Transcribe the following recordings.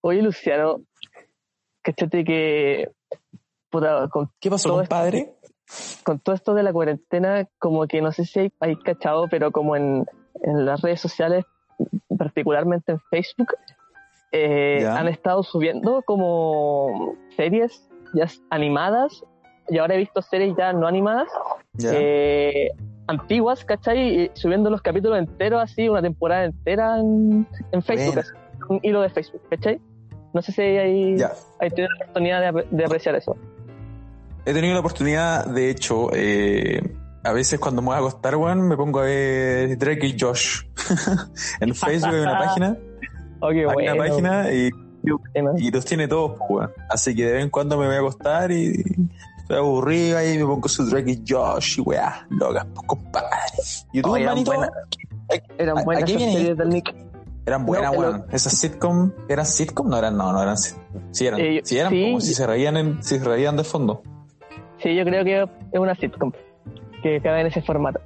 Oye, Luciano, cachate que. puta, con ¿Qué pasó, todo esto- compadre? con todo esto de la cuarentena, como que no sé si hay, hay cachado, pero como en, en las redes sociales, particularmente en Facebook, eh, han estado subiendo como series ya animadas, y ahora he visto series ya no animadas, eh, antiguas, ¿cachai? Y subiendo los capítulos enteros así, una temporada entera en, en Facebook, así, un hilo de Facebook, ¿cachai? No sé si hay, hay tenido la oportunidad de, apre- de apreciar eso. He tenido la oportunidad, de hecho, eh, a veces cuando me voy a acostar, weón, me pongo a ver Drake y Josh. en Facebook hay una página, Oh, hay bueno, una página y, y los tiene todos, pues, weón. Así que de vez en cuando me voy a acostar y estoy aburrido ahí me pongo su Drake y Josh y weá, locas, pues, compadre. ¿Y tú, Oye, eran hermanito? buenas. Series del Nick. Eran buenas, No, weón. Esas sitcom, ¿eran sitcom? No eran, no, no eran sit- Sí eran, Eh, sí eran sí. como si se reían en, si se reían de fondo. Sí, yo creo que es una sitcom que cabe en ese formato.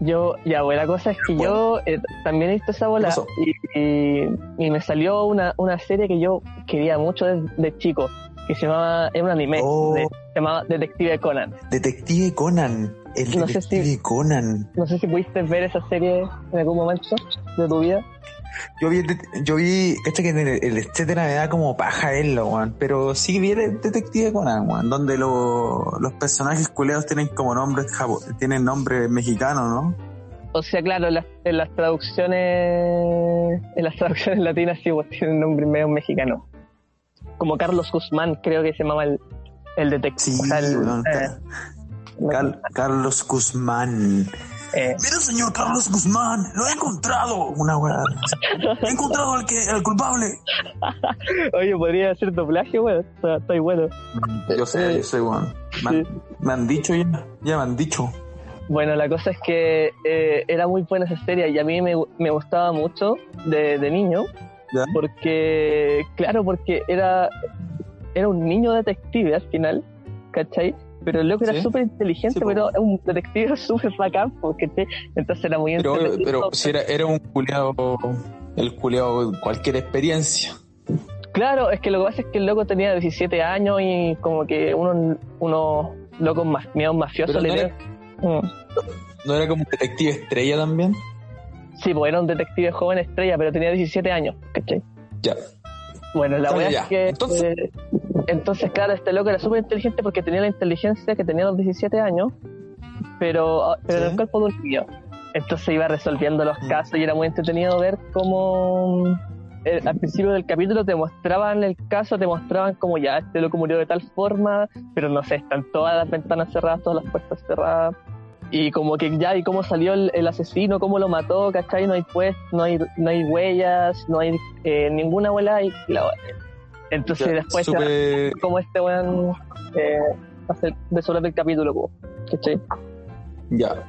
Yo, ya, bueno, la cosa es que yo eh, también he visto esa bola y, y- y me salió una, una serie que yo quería mucho desde de chico, que se llamaba, es un anime, Oh. de- se llamaba Detective Conan. Detective Conan, el No sé detective si- Conan. No sé si pudiste ver esa serie en algún momento de tu vida. Yo vi, yo vi, cacha que en el, el etcétera me da como paja verlo, weón. Pero sí vi el Detective Conan, weón, donde lo- los personajes culeados tienen como nombres tienen nombres mexicanos, ¿no? O sea, claro, en las, en las traducciones en las traducciones latinas sí pues, tienen nombre medio mexicano. Como Carlos Guzmán, creo que se llamaba el, el detective. Sí, o sea, el- weón, eh, Carlos Guzmán. eh, Mira, señor Carlos Guzmán, lo he encontrado. Una weá. He encontrado al que, al culpable. oye, podría hacer doblaje, bueno, está- estoy bueno. Yo sé, yo sé, weón. Me, han- Sí. me han dicho ya, ya me han dicho. Bueno, la cosa es que eh, era muy buena esa serie y a mí me, me gustaba mucho de, de niño, ¿Ya? porque, claro, porque era, era un niño detective al final, ¿cachai? Pero el loco era Sí. súper inteligente, Sí, pero era un detective súper bacán, porque entonces era muy Pero, pero si era, era un culeado, el culeado, cualquier experiencia. Claro, es que lo que pasa es que el loco tenía 17 años y como que unos, unos locos más, medios mafiosos Pero le no dieron- Mm. ¿No era como un detective estrella también? Sí, pues era un detective joven estrella, pero tenía 17 años, ¿cachai? Ya. Bueno, la ya. es que. Entonces- eh, entonces, claro, este loco era súper inteligente porque tenía la inteligencia que tenía a los 17 años, pero, pero Sí. en el cuerpo de un niño. Entonces iba resolviendo los casos y era muy entretenido ver cómo. eh, al principio del capítulo te mostraban el caso, te mostraban como ya este loco murió de tal forma, pero no sé, están todas las ventanas cerradas, todas las puertas cerradas. Y como que ya, y cómo salió el, el asesino, cómo lo mató, ¿cachai? No hay pues, no hay, no hay huellas, no hay eh, ninguna huella y, y la Entonces Ya, después Súper- como este weón eh, hace el capítulo, ¿cachai? Ya.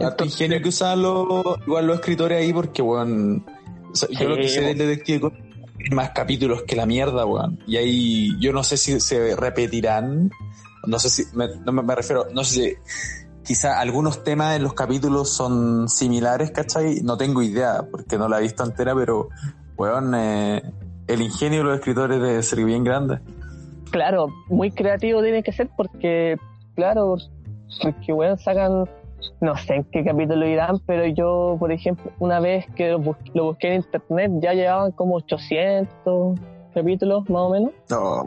Harto ingenio que usaban los, igual los escritores ahí porque, weón, o sea, yo lo que sé del detective hay más capítulos que la mierda, weón. Y ahí yo no sé si se repetirán, no sé si, me, no me, me refiero, no sé si quizá algunos temas en los capítulos son similares, ¿cachai? No tengo idea porque no la he visto entera, pero, weón, eh, el ingenio de los escritores debe ser bien grande. Claro, muy creativo tiene que ser porque, claro, porque weón sacan, no sé en qué capítulo irán, pero yo, por ejemplo, una vez que lo, bus- lo busqué en internet ya llevaban como 800 capítulos más o menos. No,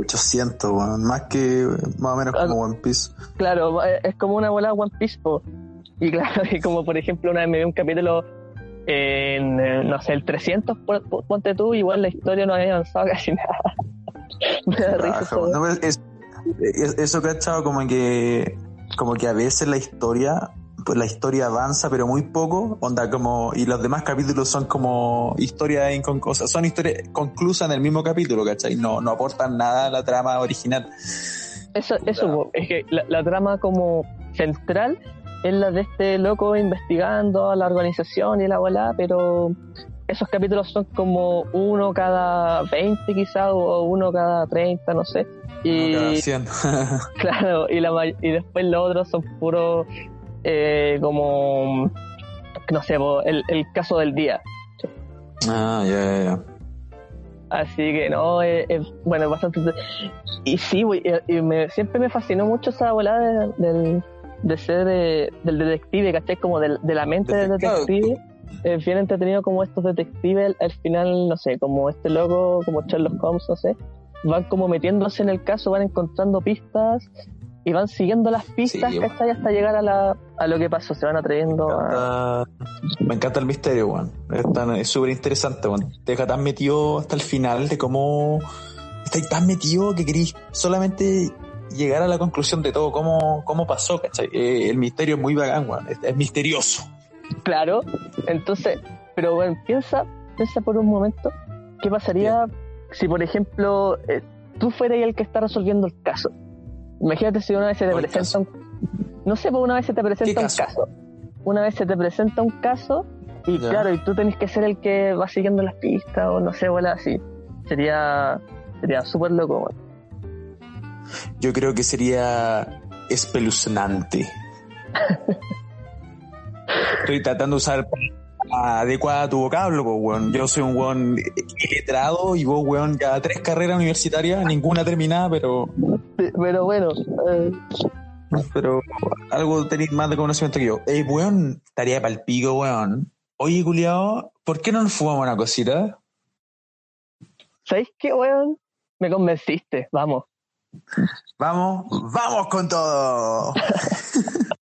800, weón, más que, más o menos como One Piece. Claro, es como una bola One Piece, po. Y claro, y como por ejemplo una vez me vi un capítulo en, eh, no sé, el 300, por- por- ponte tú, igual la historia no había avanzado casi nada. me da risa Raja, eso. No, es- es- echado como que como que a veces la historia la historia avanza, pero muy poco, onda como, y los demás capítulos son como historias inconclusas, son historias conclusas en el mismo capítulo, ¿cachai? No, no aportan nada a la trama original. Eso, eso es que la, la trama como central es la de este loco investigando a la organización y la bola, pero esos capítulos son como uno cada 20 quizás o uno cada 30, no sé. Y, No, cada 100. claro, y, la, y después los otros son puros eh, como, no sé, el, el caso del día. ah, ya, ya. Así que no, es, es- bueno, es bastante. Y sí, güey, y, y me, siempre me fascinó mucho esa volada de, del, de ser eh, del detective, ¿cachai? Como del- de, la mente del Detective. detective. Es bien entretenido como estos detectives, al final, no sé, como este loco, como Sherlock Holmes, no sé, van como metiéndose en el caso, van encontrando pistas y van siguiendo las pistas, Sí, ¿cachai? Hasta llegar a, la, a lo que pasó, se van atreviendo a... encanta- me encanta el misterio, weón. Es súper interesante, weón. Te deja tan metido hasta el final de cómo estáis tan metido que queréis solamente llegar a la conclusión de todo, cómo, cómo pasó, ¿cachai? Eh, el misterio es muy bacán, weón. Es, es misterioso. Claro, entonces, pero bueno, piensa, piensa por un momento, ¿qué pasaría si, por ejemplo, eh, tú fueras el que está resolviendo el caso? Imagínate si una vez se te ¿Cuál presenta caso? un... No sé, pues una vez se te presenta ¿Qué un caso? Una vez se te presenta un caso y claro, y tú tenés que ser el que va siguiendo las pistas o no sé, bola así. Sería sería súper loco. weón. Yo creo que sería espeluznante. Estoy tratando de usar adecuada tu vocablo, pues, weón. Yo soy un weón letrado y vos, weón, ya tres carreras universitarias, ninguna terminada, pero, Pero bueno, eh, pero algo tenéis más de conocimiento que yo. Eh, weón, para el pico, weón. Oye, culiao, ¿por qué no nos fumamos una cosita? ¿sabéis qué, weón? Me convenciste, vamos. Vamos, vamos con todo.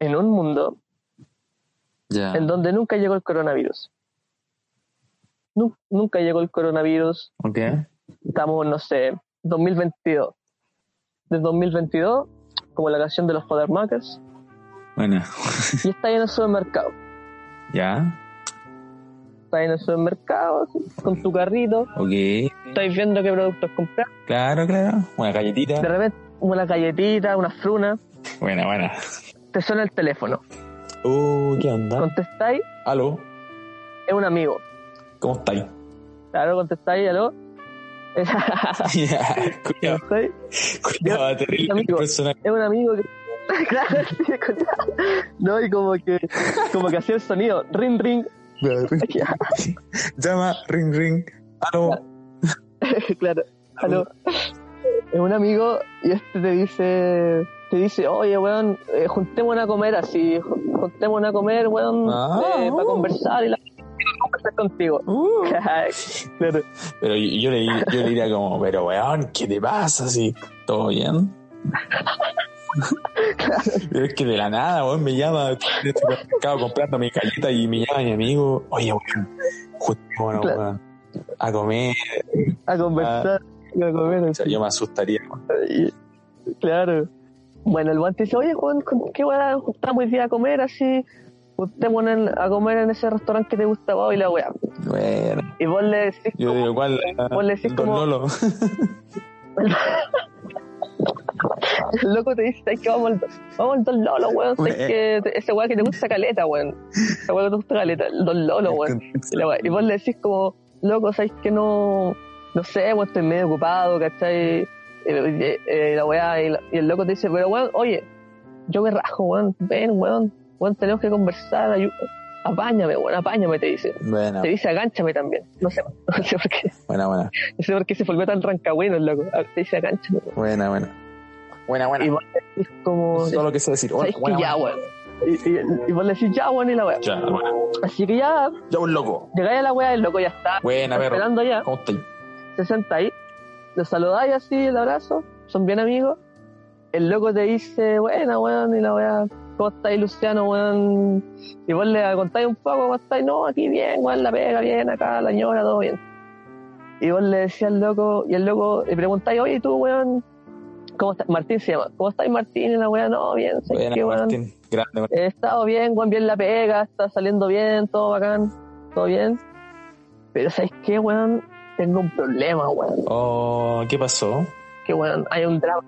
En un mundo en donde nunca llegó el coronavirus. Nu- nunca llegó el coronavirus. Ok. Estamos, no sé, 2022. De 2022, como la canción de los Makers, Bueno, y está en el supermercado. ya. Está ahí en el supermercado, con tu carrito, Ok. estáis viendo qué productos comprar. Claro, claro. Una De galletita. repente, una galletita, una fruna, Buena, buena. Te suena el teléfono. Uh, ¿qué onda? Contestáis, Aló, es un amigo. ¿cómo estáis? Claro, contestáis, aló. Ya, cuidado, cuidado, terrible amigo. es un amigo que claro sí, escucha. no y como que como que hacía el sonido ring ring Llama, ring, ring. Aló. claro aló es un amigo y este te dice te dice oye weón eh, juntémonos a comer así ju- juntémonos a comer weón Ah. eh, para conversar y la conversar contigo Uh. claro Pero yo, yo le, yo le diría como, pero weón, ¿qué te pasa? Así, ¿todo bien? Pero es que de la nada, weón, me llama, el supermercado comprando mi galleta y me llama mi amigo, oye, weón, juntémonos, Claro. weón, a comer. a conversar a comer O sea, yo me asustaría, weón. Claro. Bueno, el guante dice, oye, Juan, ¿con ¿qué weá juntamos hoy día a comer así? Juntémonos en- a comer en ese restaurante que te gusta vos y la weá. Bueno, Y vos le decís, yo digo, igual, Vos le decís como- Lolo. el loco te dice, ¿sabes qué? Vamos al, vamos al Don Lolo, weón. ¿Sabes que ese weá que te gusta caleta, weón? Ese weá que te gusta caleta, el Don Lolo, weón. Y. Y vos le decís como, loco, ¿sabes que no? No sé, weón, estoy medio ocupado, ¿cachai? Y, y- y la weá, y, la- y el loco te dice, pero weón, oye, yo me rajo, weón, ven, weón, weón, tenemos que conversar, apáñame, weón, apáñame, te dice. Buena, Te dice agánchame también, no sé, no sé por qué, buena, buena, no sé por qué se volvió tan rancagüino el loco, Ah, te dice agánchame, weón. buena, buena. Buena, Y buena. vos le decís como, Todo lo que sé decir. ¿sabes Buena, que ya, buena. weón? Y, y, y vos le decís ya, weón, y la weá. Ya, buena. Así que ya, Ya un loco. llegáis a la weá, el loco ya está, Buena, perro. esperando ya. ¿Cómo estáis? se senta ahí, lo saludáis así, el abrazo, son bien amigos. El loco te dice, buena, weón, y la weá, ¿cómo estáis, Luciano, weón? Y vos le contáis un poco, ¿cómo estáis? No, aquí bien, weón, la pega bien, acá, la ñora, todo bien. Y vos le decías al loco, y el loco le preguntáis, oye, tú, weón, ¿cómo estás? Martín se llama, ¿cómo estáis, Martín? Y la weón, no, bien, ¿sabes Buena, qué, weón? Martín. Grande, Martín. He estado bien, weón, bien la pega, está saliendo bien, todo bacán, todo bien. Pero ¿sabes qué, weón? Tengo un problema, weón. Oh, ¿qué pasó? Que, weón, hay un drama.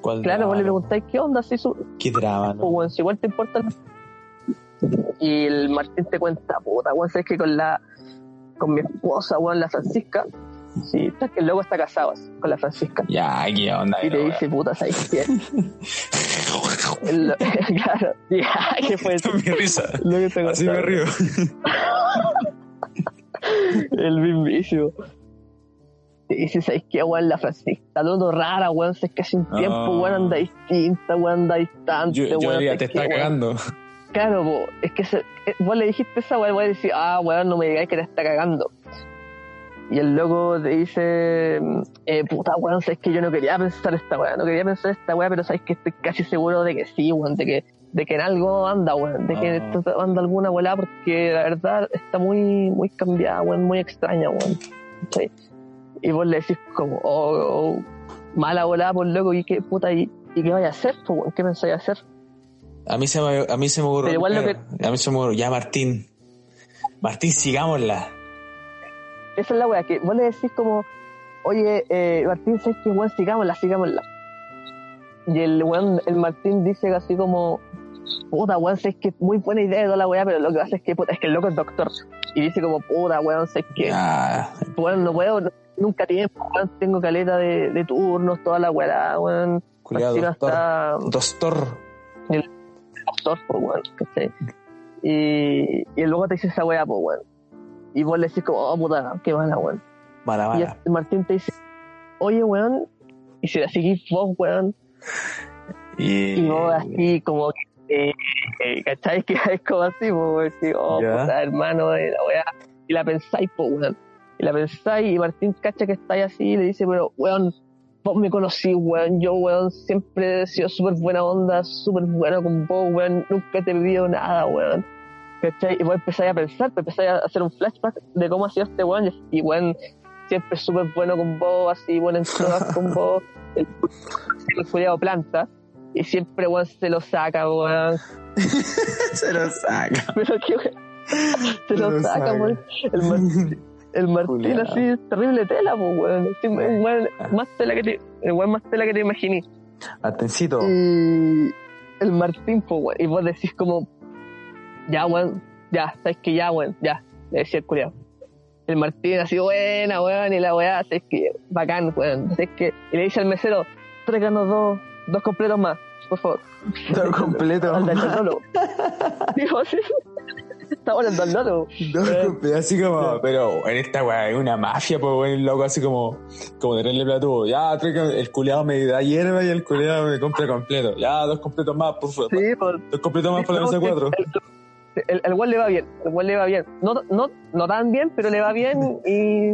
¿Cuál Claro, vos le drama? preguntáis, ¿qué onda? Si su... ¿Qué drama? pues, no? weón, si igual te importa. Y el Martín te cuenta, puta, weón, sabes que con la con mi esposa, weón, la Francisca, sí, sabes que el loco está casado así, con la Francisca. Ya, ¿qué onda? Y te weón? dice, puta, ¿sabes qué? Claro, ya, ¿qué fue eso? mi risa. Lo que te Así me río. El mismísimo. Y dice, ¿sabes qué, weón? La Francisca todo rara, weón. Es que hace un tiempo, Ah. weón, anda distinta, weón, anda distante, Yo, yo weón. diría, ¿sabes te está weón? cagando. Claro, po, es que se- eh, vos le dijiste esa voy a decir, ah, weón, no me digáis que te está cagando. Y el loco te dice, eh, puta weón, sabes que yo no quería pensar esta weá, no quería pensar esta weá, pero sabes que estoy casi seguro de que sí, weón, de que, de que en algo anda, weón, de que Ah. esto anda alguna weá, porque la verdad está muy, muy cambiada, weón, muy extraña, weón. ¿cachai? Y vos le decís como, oh, oh, mala volada por loco, y qué puta, y, y qué vaya a hacer, pues, weón, qué pensáis hacer. A mí se me, a mí se me ocurrió. Lo A mí se me ocurrió. Ya, Martín. Martín, sigámosla. Esa es la weá, que vos le decís como, oye, eh, Martín, ¿sabes qué, weón? Sigámosla, sigámosla. Y el weón, el Martín dice así como, puta, weón, sabes que muy buena idea de toda la weá, pero lo que pasa es que, puta, es que el loco es doctor. Y dice como, puta, weón, sabes que, Ya. weón, no puedo, nunca tiempo, weón, tengo caleta de, de turnos, toda la weá, weón. Cuidado, doctor. está Doctor. doctor, pues, weón, ¿cachai? Y, y el loco te dice esa weá, pues, weón. Y vos le decís como, oh, puta, qué mala, weón. Mala, Y mala. el Martín te dice, oye, weón, y si la seguís vos, weón, Y, y vos así como que, eh, eh, ¿cachai? Que es como así, pues, así, oh, Ya. puta, hermano de la weá, y la pensáis, pues, weón, y la pensáis, y Martín cacha que estáis así, y le dice, pero, weón, vos me conocí, weón, yo, weón, siempre he sido súper buena onda, súper bueno con vos, weón, nunca te he pedido nada, weón. ¿Cachai? Y vos empezáis a pensar, pues empezáis a hacer un flashback de cómo ha sido este weón, y weón, siempre súper bueno con vos, así, bueno en todas con vos, el, el cuidado planta, y siempre weón se lo saca, weón, se lo saca. pero que weón, se lo lo saca, weón. El, Mar- el Martín así, terrible tela, pues weón, weón más tela que te, el weón más tela que te imaginé. Atencito. Y el Martín, pues, weón, y vos decís como, ya, weón, ya, sabes que ya, weón, ya, le decía el culiao. El Martín así, buena, weón, y la weá, sabes que, bacán, weón, sabes que, y le dice al mesero, tráiganos dos, dos completos más, por favor. Todo completo. Anda, chacolo. Dijo así, está volando al loro. No, comple- así como, pero en esta weá es una mafia, pues weón, el loco así como, como tenerle plato, ya, el culeado me da hierba y el culeado me compra completo. Ya, dos completos más, por favor. Sí, por, Dos completos más para la mesa cuatro. El, el, el le va bien, el weón le va bien. No, no, no tan bien, pero le va bien y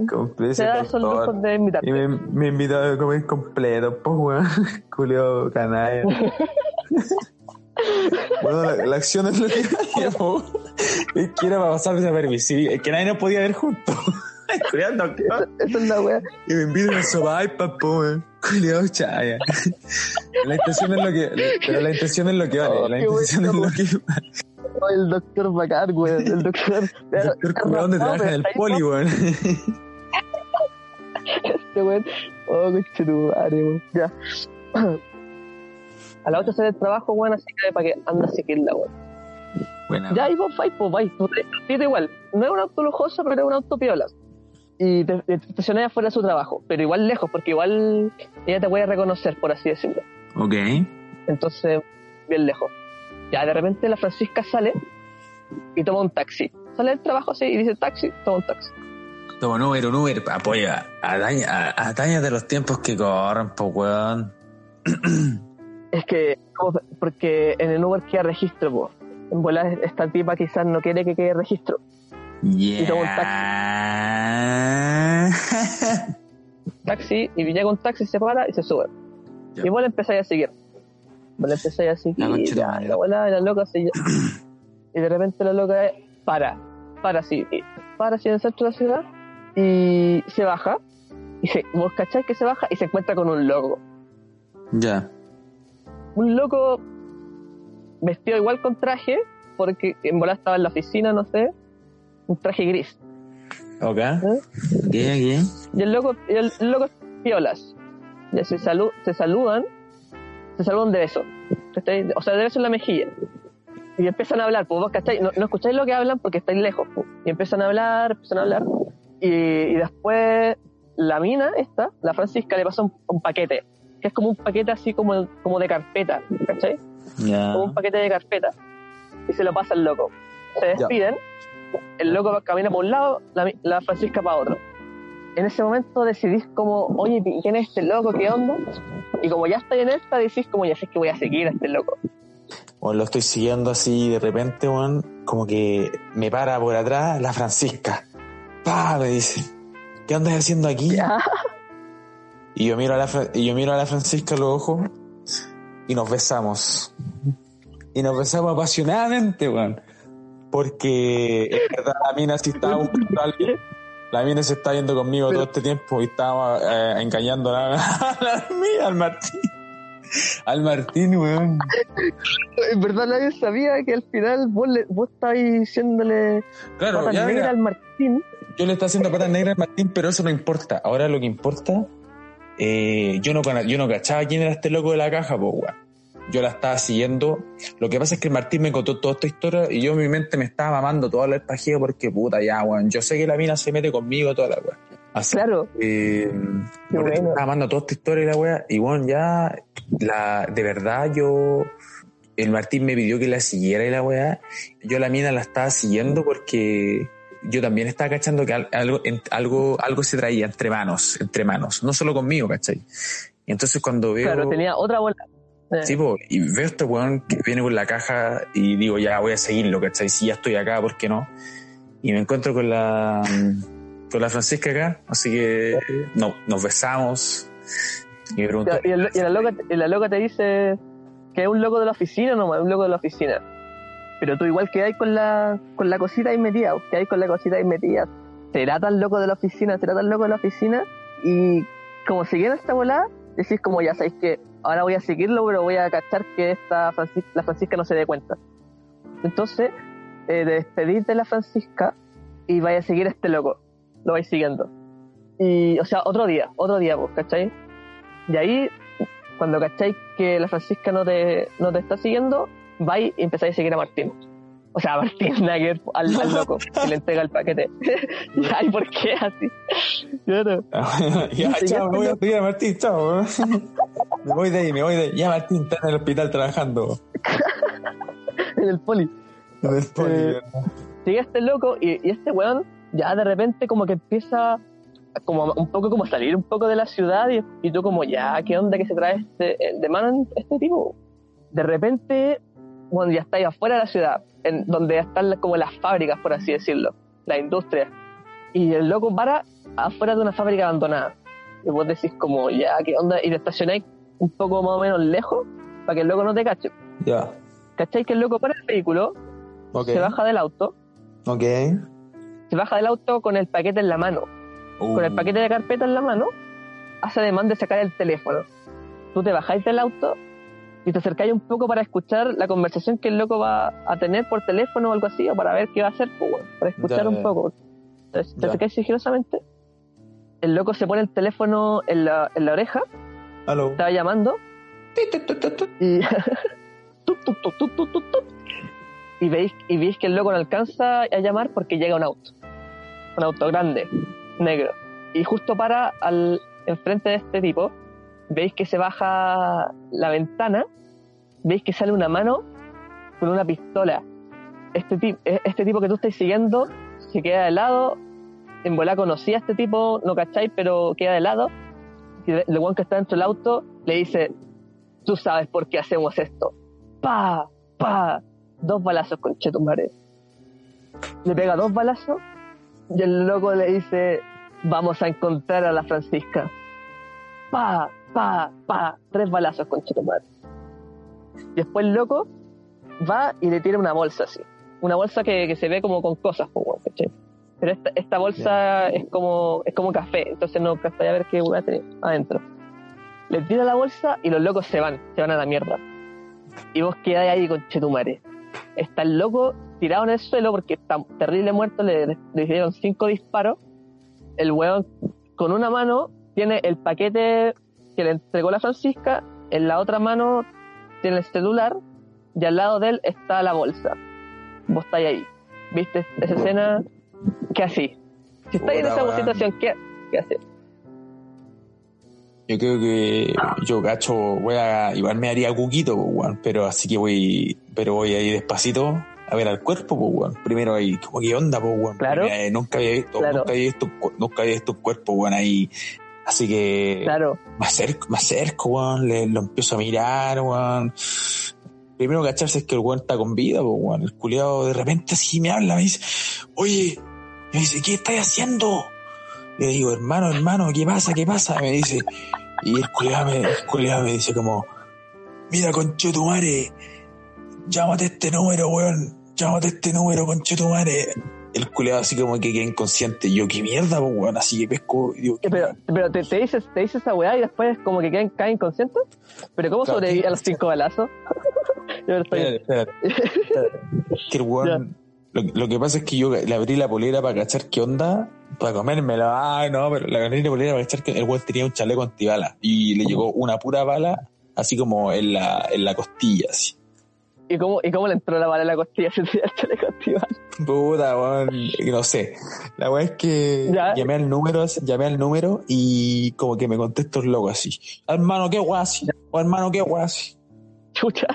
se da esos lujos de invitar. Y me, me invita a comer completo, pues weón. Culeado canalla. bueno, la, la acción es lo que hacíamos. Es que era para pasar desapercibido. Es que nadie nos podía ver juntos. Culeado doctor. Esa es la weá. Y me invitan a sopa y papo, weón. Culeado chaya. La intención es lo que. Pero la intención es lo que vale. Oh, La intención es lo que vale. El doctor bacán, weón. El doctor. El doctor culeado donde trabaja en el poli, weón. Este weón. Oh, coche tu madre, weón. Ya. A las 8 sale el trabajo, weón, así que para que anda a seguirla, weón. Bueno, Ya, y vos vais, pues vais. Tú te te- igual. No es un auto lujoso, pero es un auto piola. Y te, te estacionás afuera de su trabajo, pero igual lejos, porque igual ella te puede reconocer, por así decirlo. ok. Entonces, bien lejos. Ya, de repente la Francisca sale y toma un taxi. Sale del trabajo así y dice taxi, toma un taxi. Toma un Uber, un Uber, apoya. Ataña, de los tiempos que corren, pues, weón. Es que, porque en el Uber queda registro, po. En bola esta tipa quizás no quiere que quede registro. toma un Yeah. Taxi, y llega un taxi, se para y se sube. Ya. Y vos le empezáis a seguir. Me la empecé La tu ya, la abuela, y la loca así, y de repente la loca para, para así, para así en el centro de la ciudad, y se baja, y se, vos cacháis que se baja y se encuentra con un loco. Ya. Un loco vestido igual con traje, porque en bola estaba en la oficina, no sé, un traje gris. Ok. ¿eh? Ok, ok. Y el loco, el, loco piolas. Ya se, salu- se saludan, se saludan de beso. ¿cachai? O sea, de beso en la mejilla. Y empiezan a hablar, pues vos cachai, no, no escucháis lo que hablan porque estáis lejos. pues. Y empiezan a hablar, empiezan a hablar. Y, y después la mina, esta, la Francisca, le pasa un, un paquete. Que es como un paquete así como, como de carpeta, ¿cachai? Como un paquete de carpeta y se lo pasa al loco. Se despiden, el loco camina por un lado, la, la Francisca para otro. En ese momento decidís como, oye, ¿quién es este loco? ¿Qué onda? Y como ya estáis en esta, decís como, ya sé que voy a seguir a este loco. Bueno, lo estoy siguiendo así de repente, weón, como que me para por atrás la Francisca. Pa, me dice, ¿qué andas haciendo aquí? Ya. Y yo miro a la, y yo miro a la Francisca a los ojos y nos besamos. Y nos besamos apasionadamente, weón. Porque es verdad, la mina sí estaba buscando a alguien. La mina se está yendo conmigo todo este tiempo y estaba eh, engañando a la, mía, al Martín. Al Martín, weón. En verdad nadie sabía que al final vos, le, vos estabais diciéndole Claro, patas negras al Martín. yo le estoy haciendo patas negras al Martín, pero eso no importa. Ahora lo que importa, eh, yo, no, yo no cachaba quién era este loco de la caja, pues, weón. Yo la estaba siguiendo. Lo que pasa es que el Martín me contó toda esta historia y yo en mi mente me estaba mamando todo el pajeo porque, puta, ya, weón. Yo sé que la mina se mete conmigo toda la weón. Así Claro, eh, bueno. estaba amando toda esta historia y la wea. Y bueno, ya, la, de verdad, yo, el Martín me pidió que la siguiera y la wea. Yo la mina la estaba siguiendo porque yo también estaba cachando que al- algo, en- algo, algo se traía entre manos, entre manos. No solo conmigo, ¿cachai? Y entonces cuando veo. claro, tenía otra bola. Sí, po, y veo este weón que viene con la caja y digo, ya voy a seguirlo, ¿cachai? Si ya estoy acá, ¿por qué no? Y me encuentro con la con la Francisca acá, así que no, nos besamos y me Y, el- y la loca, y la loca te dice que es un loco de la oficina nomás, un loco de la oficina. Pero tú igual quedáis con la, con la cosita ahí metida, quedáis con la cosita ahí metida. ¿Será tan loco de la oficina? ¿Será tan loco de la oficina? Y como siguiendo esta volada, decís como ya sabéis que ahora voy a seguirlo, pero voy a cachar que esta la Francisca no se dé cuenta. Entonces, eh, de de la Francisca y vaya a seguir a este loco. Lo vais siguiendo. Y, o sea, otro día, otro día, pues, ¿cachai? Y ahí, cuando cacháis que la Francisca no te, no te está siguiendo, vais y empezáis a seguir a Martín. O sea, Martín Nagger, al, al loco, que le entrega el paquete. Ay, ¿por qué así? Claro. ya, Sí, chao, ya me voy a despedir a Martín, chao. me voy de ahí, me voy de ahí. Ya Martín está en el hospital trabajando. En el poli. En el poli, Eh, Sigue este loco y, y este weón ya de repente como que empieza como un poco como a salir un poco de la ciudad y, y tú como ya, ¿qué onda que se trae este, de mano este tipo? De repente, bueno, ya está ahí afuera de la ciudad, en donde están como las fábricas, por así decirlo, la industria. Y el loco para afuera de una fábrica abandonada. Y vos decís como, ya, ¿qué onda? Y te estacionáis un poco más o menos lejos para que el loco no te cache. Ya. ¿Cacháis que el loco para el vehículo, Ok. se baja del auto, Ok. se baja del auto con el paquete en la mano, con el Uh, paquete de carpeta en la mano, hace ademán de sacar el teléfono. Tú te bajáis del auto y te acercáis un poco para escuchar la conversación que el loco va a tener por teléfono o algo así, o para ver qué va a hacer, pues, bueno, para escuchar Ya, un poco. Entonces, te acercáis sigilosamente, el loco se pone el teléfono en la, en la oreja, Aló. estaba llamando, y veis y veis que el loco no alcanza a llamar porque llega un auto. Un auto grande negro. Y justo para al enfrente de este tipo veis que se baja la ventana veis que sale una mano con una pistola este tipo este tipo que tú estás siguiendo se queda de lado en bola conocía a este tipo no cacháis pero queda de lado y el guan que está dentro del auto le dice tú sabes por qué hacemos esto. Pa, pa, dos balazos con Chetumare. Le pega dos balazos y el loco le dice, vamos a encontrar a la Francisca. Pa, pa, pa, tres balazos con Chetumare. después el loco va y le tira una bolsa así. Una bolsa que, que se ve como con cosas. Pero esta, esta bolsa es como es como café, entonces no a ver qué weá tiene adentro. Le tira la bolsa y los locos se van, se van a la mierda. Y vos quedás ahí con Chetumare. Está el loco tirado en el suelo porque está terrible muerto, le, le dieron cinco disparos. El weón con una mano tiene el paquete que le entregó la Francisca, en la otra mano tiene el celular y al lado de él está la bolsa. Vos estáis ahí. ¿Viste esa escena? ¿Qué así? Si estáis en esa situación, ¿qué, qué haces? Yo creo que yo cacho, voy a, igual me haría cuquito, weón, pero así que voy, pero voy ahí despacito a ver al cuerpo, pues, weón. Primero ahí, como qué onda, pues, weón. Claro. Porque, eh, nunca había visto, Claro. nunca había visto, nunca había visto un cuerpo, weón, ahí. Así que Claro, me acerco, me acerco, weón, le, lo empiezo a mirar, weón. Primero cacharse es que el weón está con vida, pues, weón. El culiado de repente así me habla, me dice, oye, me dice, ¿qué estás haciendo? Le digo, hermano, hermano, ¿qué pasa? ¿Qué pasa? Me dice, y el culiado me, el culiao me dice como, mira, conchetumare, llámate este número, weón, llámate este número, conchetumare. El culiado así como que queda inconsciente. Yo, ¿qué mierda, pues, weón? Así que pesco y digo, Eh, pero, pero te, te dices, te dices esa weá y después como que caen, caen inconscientes. Pero ¿cómo Claro, sobreviví a los cinco balazos? Yo estoy- Espérate, espérate, espérate. que el weón, lo, lo que pasa es que yo le abrí la polera para cachar qué onda, para comérmela. Ay, no, pero la abrí la polera para cachar que el weón tenía un chaleco antibala y le llegó una pura bala, así como en la, en la costilla, así. ¿Y cómo, ¿Y cómo le entró la bala en la costilla si tenía el chaleco activado? Puta, weón, no sé. La weón es que Ya. llamé al número, llamé al número y como que me contestó el loco así. Hermano, qué guasi. O hermano, qué guasi. Chucha.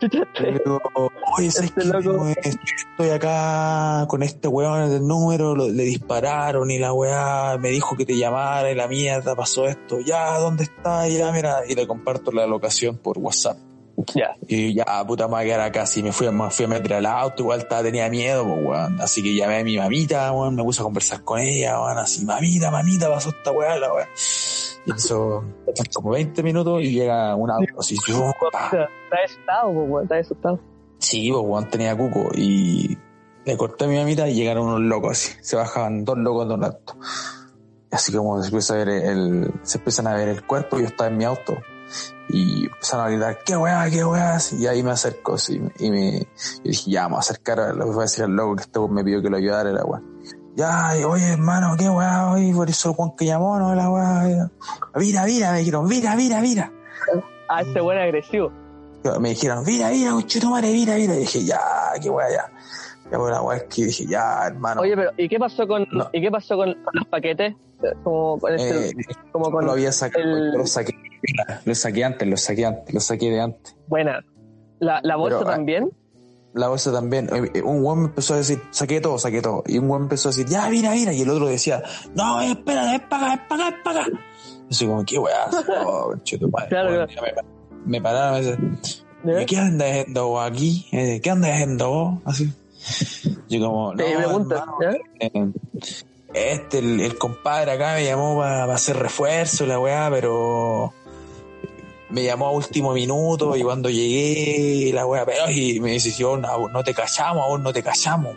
Chucha, digo, oye, ¿sabes Este qué? loco. Estoy acá con este weón del número, lo- le dispararon y la weá me dijo que te llamara y la mierda pasó esto. Ya, ¿dónde está? Ya, mira. Y le comparto la locación por WhatsApp. Ya. Y ya, puta, me voy a quedar acá. Si me fui, a- me fui a meter al auto, igual estaba, tenía miedo, pues, weón. Así que llamé a mi mamita, weón, me puse a conversar con ella, weón, así, mamita, mamita, pasó esta weá, la weá. Y eso, como 20 minutos y llega un auto, así, yo, pa. Está asustado, po, weón, está asustado. Sí, pues Juan tenía cuco y le corté a mi mamita y llegaron unos locos así. Se bajaban dos locos de un auto. Así como se empieza a ver el, se empiezan a ver el cuerpo, yo estaba en mi auto y empezaron a gritar, qué weá, qué weá, y ahí me acercó y me, yo dije, ya, vamos a acercar que voy a decir al loco que este me pidió que lo ayudara la weá. Ya, y, oye hermano, qué weá, oye, por eso el Juan que llamó, no, la weá. Mira, mira, me dijeron, mira, mira, mira. Ah, este weón es agresivo. Me dijeron, mira, mira, conchetumare, mira, mira. Y dije, ya, qué weá, ya. Ya, bueno, la weá es que dije, ya, hermano. Oye, pero ¿y qué pasó con No. y qué pasó con los paquetes? Como con este, eh, como con lo había sacado, el- lo saqué, lo saqué antes, lo saqué antes, lo saqué de antes. buena. La, la bolsa Pero, ah, también. La bolsa también, eh, eh, un weón me empezó a decir, saqué todo, saqué todo. Y un weón empezó a decir, ya, mira, mira. Y el otro decía, no, espera, es para acá, es para acá, es para acá. Y soy como, qué weá, oh, conchetumare, Claro, weón. Ya Me, me pararon, ¿eh? ¿Y ¿qué andas haciendo aquí? Eh, ¿Qué andas haciendo vos? Así. Yo como, no, preguntas, hermano, eh, este, el, el compadre acá me llamó para hacer refuerzo, la weá, pero me llamó a último minuto y cuando llegué, la weá, pero y me dice, yo no, no te callamos, aún no te callamos.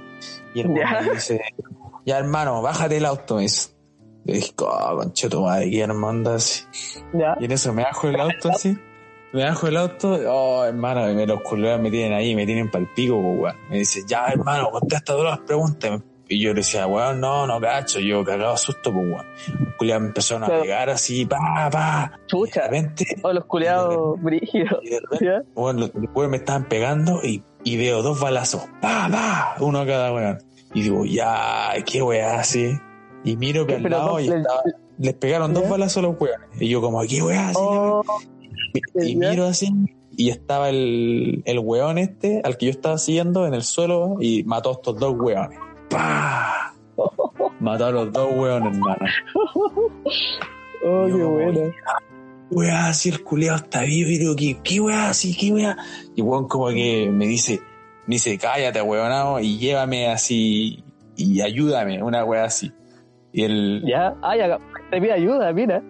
Y el Ya. me dice, ya hermano, bájate el auto, me dice. Le dije, oh, concheto madre, ¿qué hermano así? Y en eso me bajo el auto así. Me bajo el auto, oh hermano, y me los culeros me tienen ahí, me tienen pa'l pico, weón. Me dice, ya hermano, contesta todas las preguntas. Y yo le decía, weón, no, no cacho, yo cagado susto, pues weón. Los culeros me empezaron a pegar así, pa, pa. Y de Chucha. repente, O los culeados brígidos. y de repente, ¿Ya? weón, los weones me estaban pegando y, y veo dos balazos, pa, pa, uno a cada weón. Y digo, ya, qué weá así. Y miro que al lado y les- estaba, les pegaron dos balazos a los weones. Y yo como, qué weá así. Oh, Y miro así y estaba el, el weón este al que yo estaba siguiendo en el suelo y mató a estos dos weones. ¡Pah! Mató a los dos weones, hermano. oh, qué bueno. Weá, así el culeado está vivo y digo, ¿qué, qué weá así? ¿Qué weá? Y weón como que me dice, me dice, cállate, weonado, y llévame así y ayúdame, una weá así. Y el, Ya, ah, ya, te pide ayuda, mira.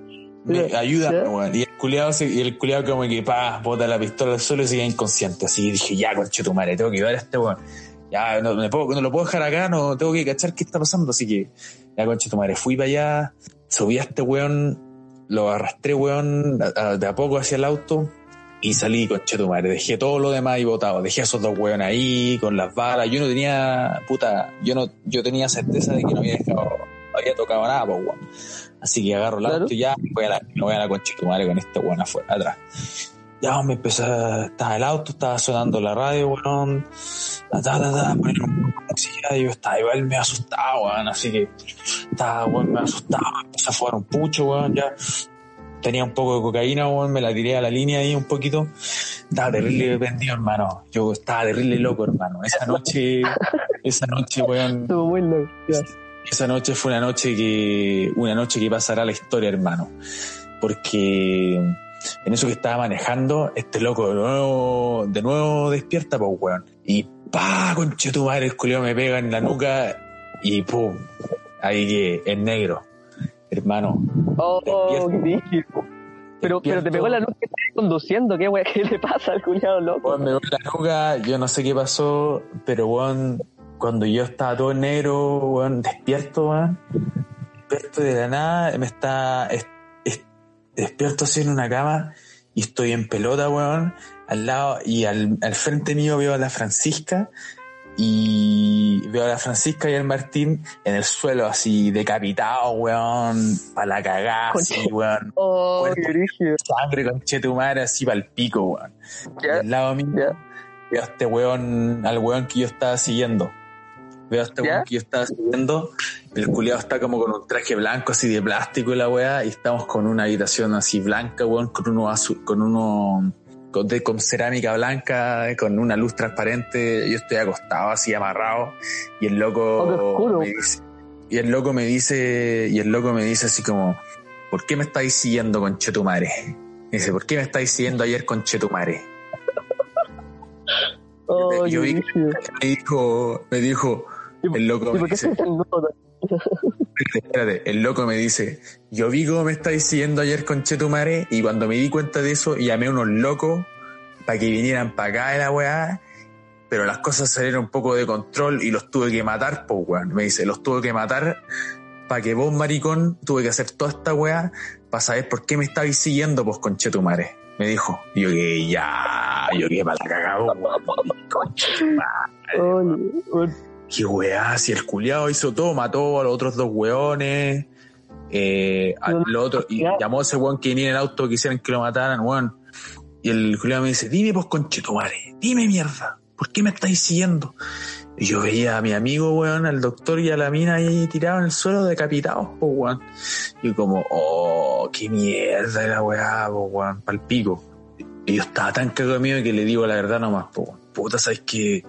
Me, ayúdame, weón. Y el culiado, y el culiado como que, pa, bota la pistola al suelo y sigue inconsciente. Así dije, ya, conche tu madre, tengo que ayudar a este weón. Ya, no, me puedo, no lo puedo dejar acá, no tengo que cachar qué está pasando. Así que, ya, conche tu madre, fui para allá, subí a este weón, lo arrastré, weón, a- a- de a poco hacia el auto. Y salí, conche tu madre, dejé todo lo demás ahí botado, dejé a esos dos weones ahí, con las balas, yo no tenía, puta, yo no, yo tenía certeza de que no había dejado, había tocado nada, pues weón. Así que agarro el Claro. auto y ya, voy a la, me voy a la concha tu madre con este weón afuera, atrás. Ya me empezó, a- estaba el auto, estaba sonando la radio, weón, ta, ta, y yo estaba igual me asustaba, weón, así que estaba, weón, me asustaba, empecé a fumar un pucho, weón, ya. Tenía un poco de cocaína, weón, me la tiré a la línea ahí un poquito. Estaba terrible vendido, hermano. Yo estaba terrible loco, hermano. Esa noche, esa noche, weón, Estuvo muy loco. Esa noche fue una noche que, una noche que pasará la historia, hermano. Porque en eso que estaba manejando, este loco de nuevo, de nuevo despierta, pues, weón. Y pa, conche tu madre, el culiao me pega en la nuca y pum, ahí que, en negro. Hermano, Oh, Despierto. Pero, pero te pegó la luz que estás conduciendo, ¿qué, wey? ¿Qué le pasa al culiado loco? Weón, me pegó en la nuca, yo no sé qué pasó, pero weón, cuando yo estaba todo negro, weón, despierto, weón, despierto de la nada, me está, es- es- despierto así en una cama y estoy en pelota, weón, al lado, y al, al frente mío veo a la Francisca, y veo a la Francisca y al Martín en el suelo así decapitado, weón, para la cagada, así, weón, Oh, qué sangre con chetumare así para el pico, weón. Al lado mío veo a este weón, al weón que yo estaba siguiendo. Veo a este que yo estaba siguiendo. El culiado está como con un traje blanco así de plástico y la weá. Y estamos con una habitación así blanca, weón, con uno azul, con uno con, de- con cerámica blanca, eh, con una luz transparente. Yo estoy acostado así amarrado. Y el Oh, loco oscuro. me dice, y el loco me dice, y el loco me dice así como, ¿por qué me estáis siguiendo con Chetumare? Me dice, ¿por qué me estáis siguiendo ayer con Chetumare? Oh, Yo vi-. Me dijo, me dijo, ¿Y por- el loco ¿Y me dice, espérate, el loco me dice, yo vi cómo me estáis siguiendo ayer con Chetumare y cuando me di cuenta de eso llamé a unos locos para que vinieran para acá de la weá, pero las cosas salieron un poco de control y los tuve que matar, pues weón. Me dice, los tuve que matar para que vos, maricón, tuve que hacer toda esta weá para saber por qué me estabais siguiendo, pues con Chetumare. Me dijo, Y yo que ya, yo que para la cagada, Qué weá, si el culiao hizo todo, mató a los otros dos weones. Eh, No, otros, y llamó a ese weón que venía en el auto, quisieran que lo mataran, weón. Y el culiao me dice, dime pues conchetumare, dime mierda, ¿por qué me estáis siguiendo? Y yo veía a mi amigo, weón, al doctor y a la mina ahí tirados en el suelo decapitados, pues weón. Y como, oh, qué mierda la weá, pues weón, pal pico. Y yo estaba tan cagado miedo que le digo la verdad nomás, pues weón. Puta, ¿sabes qué?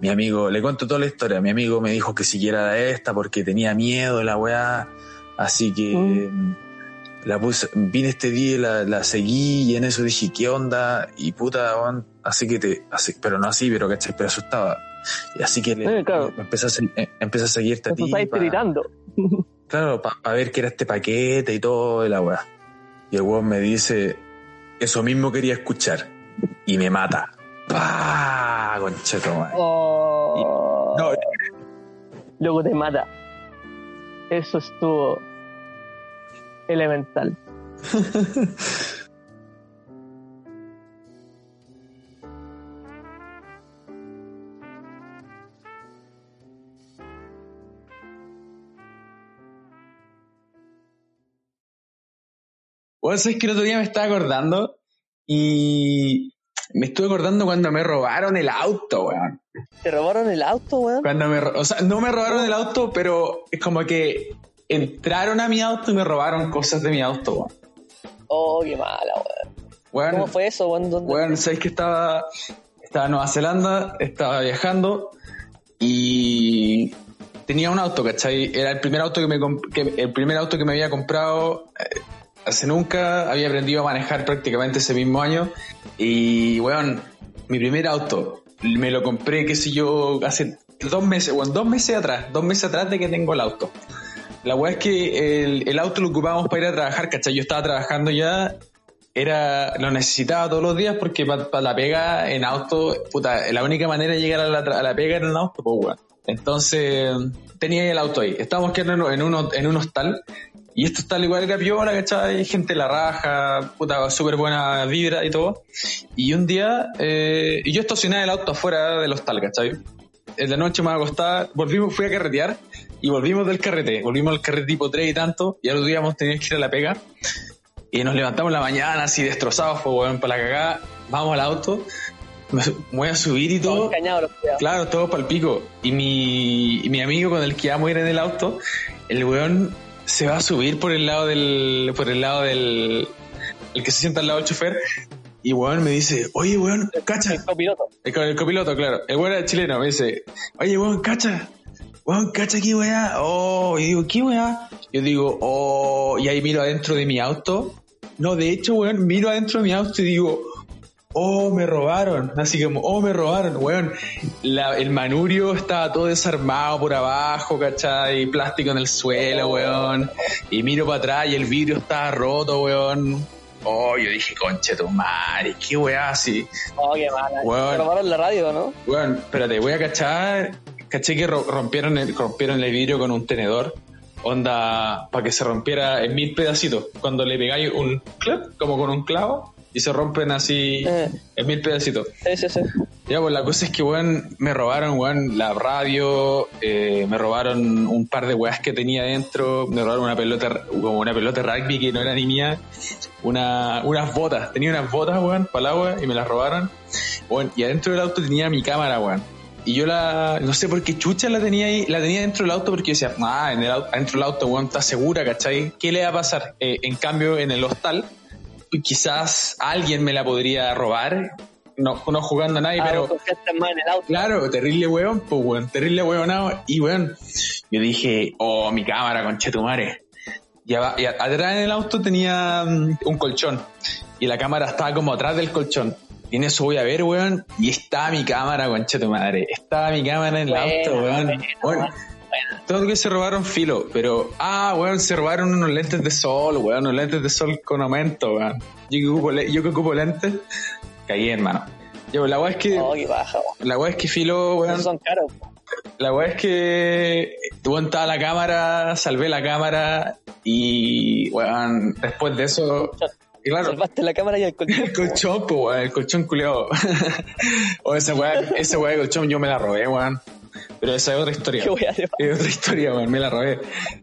Mi amigo, le cuento toda la historia, mi amigo me dijo que siguiera esta porque tenía miedo de la weá, así que Mm. la puse, vine este día y la, la seguí y en eso dije, ¿qué onda? Y puta, weón, así que te, así, pero no así, pero ¿cachai? Pero asustaba. Y así que le, Eh, claro. empecé a, eh, empecé a seguirte a ti. pa-. Claro, para ver qué era este paquete y todo, y la weá. Y el weón me dice, eso mismo quería escuchar. Y me mata. ¡Pah! Concheto, madre. Oh, No, luego te mata. Eso estuvo elemental. Bueno, sabes que el otro día me estaba acordando y me estuve acordando cuando me robaron el auto, weón. ¿Te robaron el auto, weón? Cuando me, ro- o sea, no me robaron el auto, pero es como que entraron a mi auto y me robaron cosas de mi auto, weón. Oh, qué mala, weón. Weón, ¿Cómo fue eso, weón? ¿Dónde- Bueno, sabes que estaba, estaba en Nueva Zelanda, estaba viajando y tenía un auto, ¿cachai? Era el primer auto que me que, el primer auto que me había comprado eh, hace nunca, había aprendido a manejar prácticamente ese mismo año y weón, mi primer auto me lo compré, qué sé yo, hace dos meses, bueno, dos meses atrás, dos meses atrás de que tengo el auto. La weá es que el, el auto lo ocupábamos para ir a trabajar, ¿cachai? Yo estaba trabajando ya, era, lo necesitaba todos los días porque para la pega en auto, puta, la única manera de llegar a la, a la pega era en auto, pues weón. Entonces, tenía el auto ahí. Estábamos quedando en, uno, en un hostal. Y esto hostal igual era piola, ¿cachai? Gente de la raja, puta, súper buena vibra y todo. Y un día, eh, y yo estacioné el auto afuera del hostal, ¿cachai? En la noche me acostaba, volvimos, fui a carretear y volvimos del carrete. Volvimos al carrete tipo 3 y tanto, y al otro día hemos tenido que ir a la pega. Y nos levantamos en la mañana así destrozados, pues, weón, para la cagada. Vamos al auto, me voy a subir y todo. Claro, todo para el pico. Y mi, y mi amigo con el que vamos a ir en el auto, el weón se va a subir por el lado del, por el lado del, el que se sienta al lado del chofer. Y weón me dice, oye weón, cacha. El copiloto. El, co- el copiloto, claro. El weón era chileno, me dice, oye weón, cacha. Weón, cacha aquí weá. Oh, y digo, ¿qué weá? Yo digo, oh, y ahí miro adentro de mi auto. No, de hecho, weón, miro adentro de mi auto y digo, oh, me robaron. Así como, oh, me robaron, weón. La- el manurio estaba todo desarmado por abajo, ¿cachai? Plástico en el suelo, weón. Y miro para atrás y el vidrio estaba roto, weón. Oh, yo dije, conche tu madre, qué weá así. Oh, qué mala. Weón. Me robaron la radio, ¿no? Bueno, espérate, voy a cachar. Caché que ro- rompieron el, rompieron el vidrio con un tenedor. Onda, para que se rompiera en mil pedacitos. Cuando le pegáis un clap, como con un clavo, y se rompen así Eh. en mil pedacitos. Sí, sí, sí. Ya, pues la cosa es que, weón, me robaron, weón, la radio, eh, me robaron un par de weas que tenía dentro, me robaron una pelota, como una pelota rugby que no era ni mía, una, unas botas, tenía unas botas, weón, para el agua y me las robaron. Weón, y adentro del auto tenía mi cámara, weón. Y yo la, no sé por qué chucha la tenía ahí, la tenía dentro del auto porque yo decía, ah, en el, adentro del auto, weón, está segura, ¿cachai? ¿Qué le va a pasar? Eh, en cambio, en el hostal, quizás alguien me la podría robar, no, no jugando a nadie, Ah, pero... Claro, terrible weón, pues weón, terrible weonado. Y weón, yo dije, oh, mi cámara, conchetumare. Y, aba- y a- atrás en el auto tenía mm, un colchón. Y la cámara estaba como atrás del colchón. Y en eso voy a ver, weón, y estaba mi cámara, conchetumare. Estaba mi cámara en el auto, weón. Weón, todo que se robaron filo, pero, ah, weón, se robaron unos lentes de sol, weón, unos lentes de sol con aumento, weón. Yo que ocupo, le- yo que ocupo lentes, caí, hermano. Yo, la weá es que, Oh, baja. weón. la weá es que filo, weón, Esos son caros. po. la weá es que weón, estaba la cámara, salvé la cámara y weón, después de eso, y claro, Salvaste la cámara y el colchón. el colchón, pues weón, el colchón culeado. o esa weá, esa weá de colchón yo me la robé, weón. Pero esa es otra historia. Es otra historia, weón, me la robé.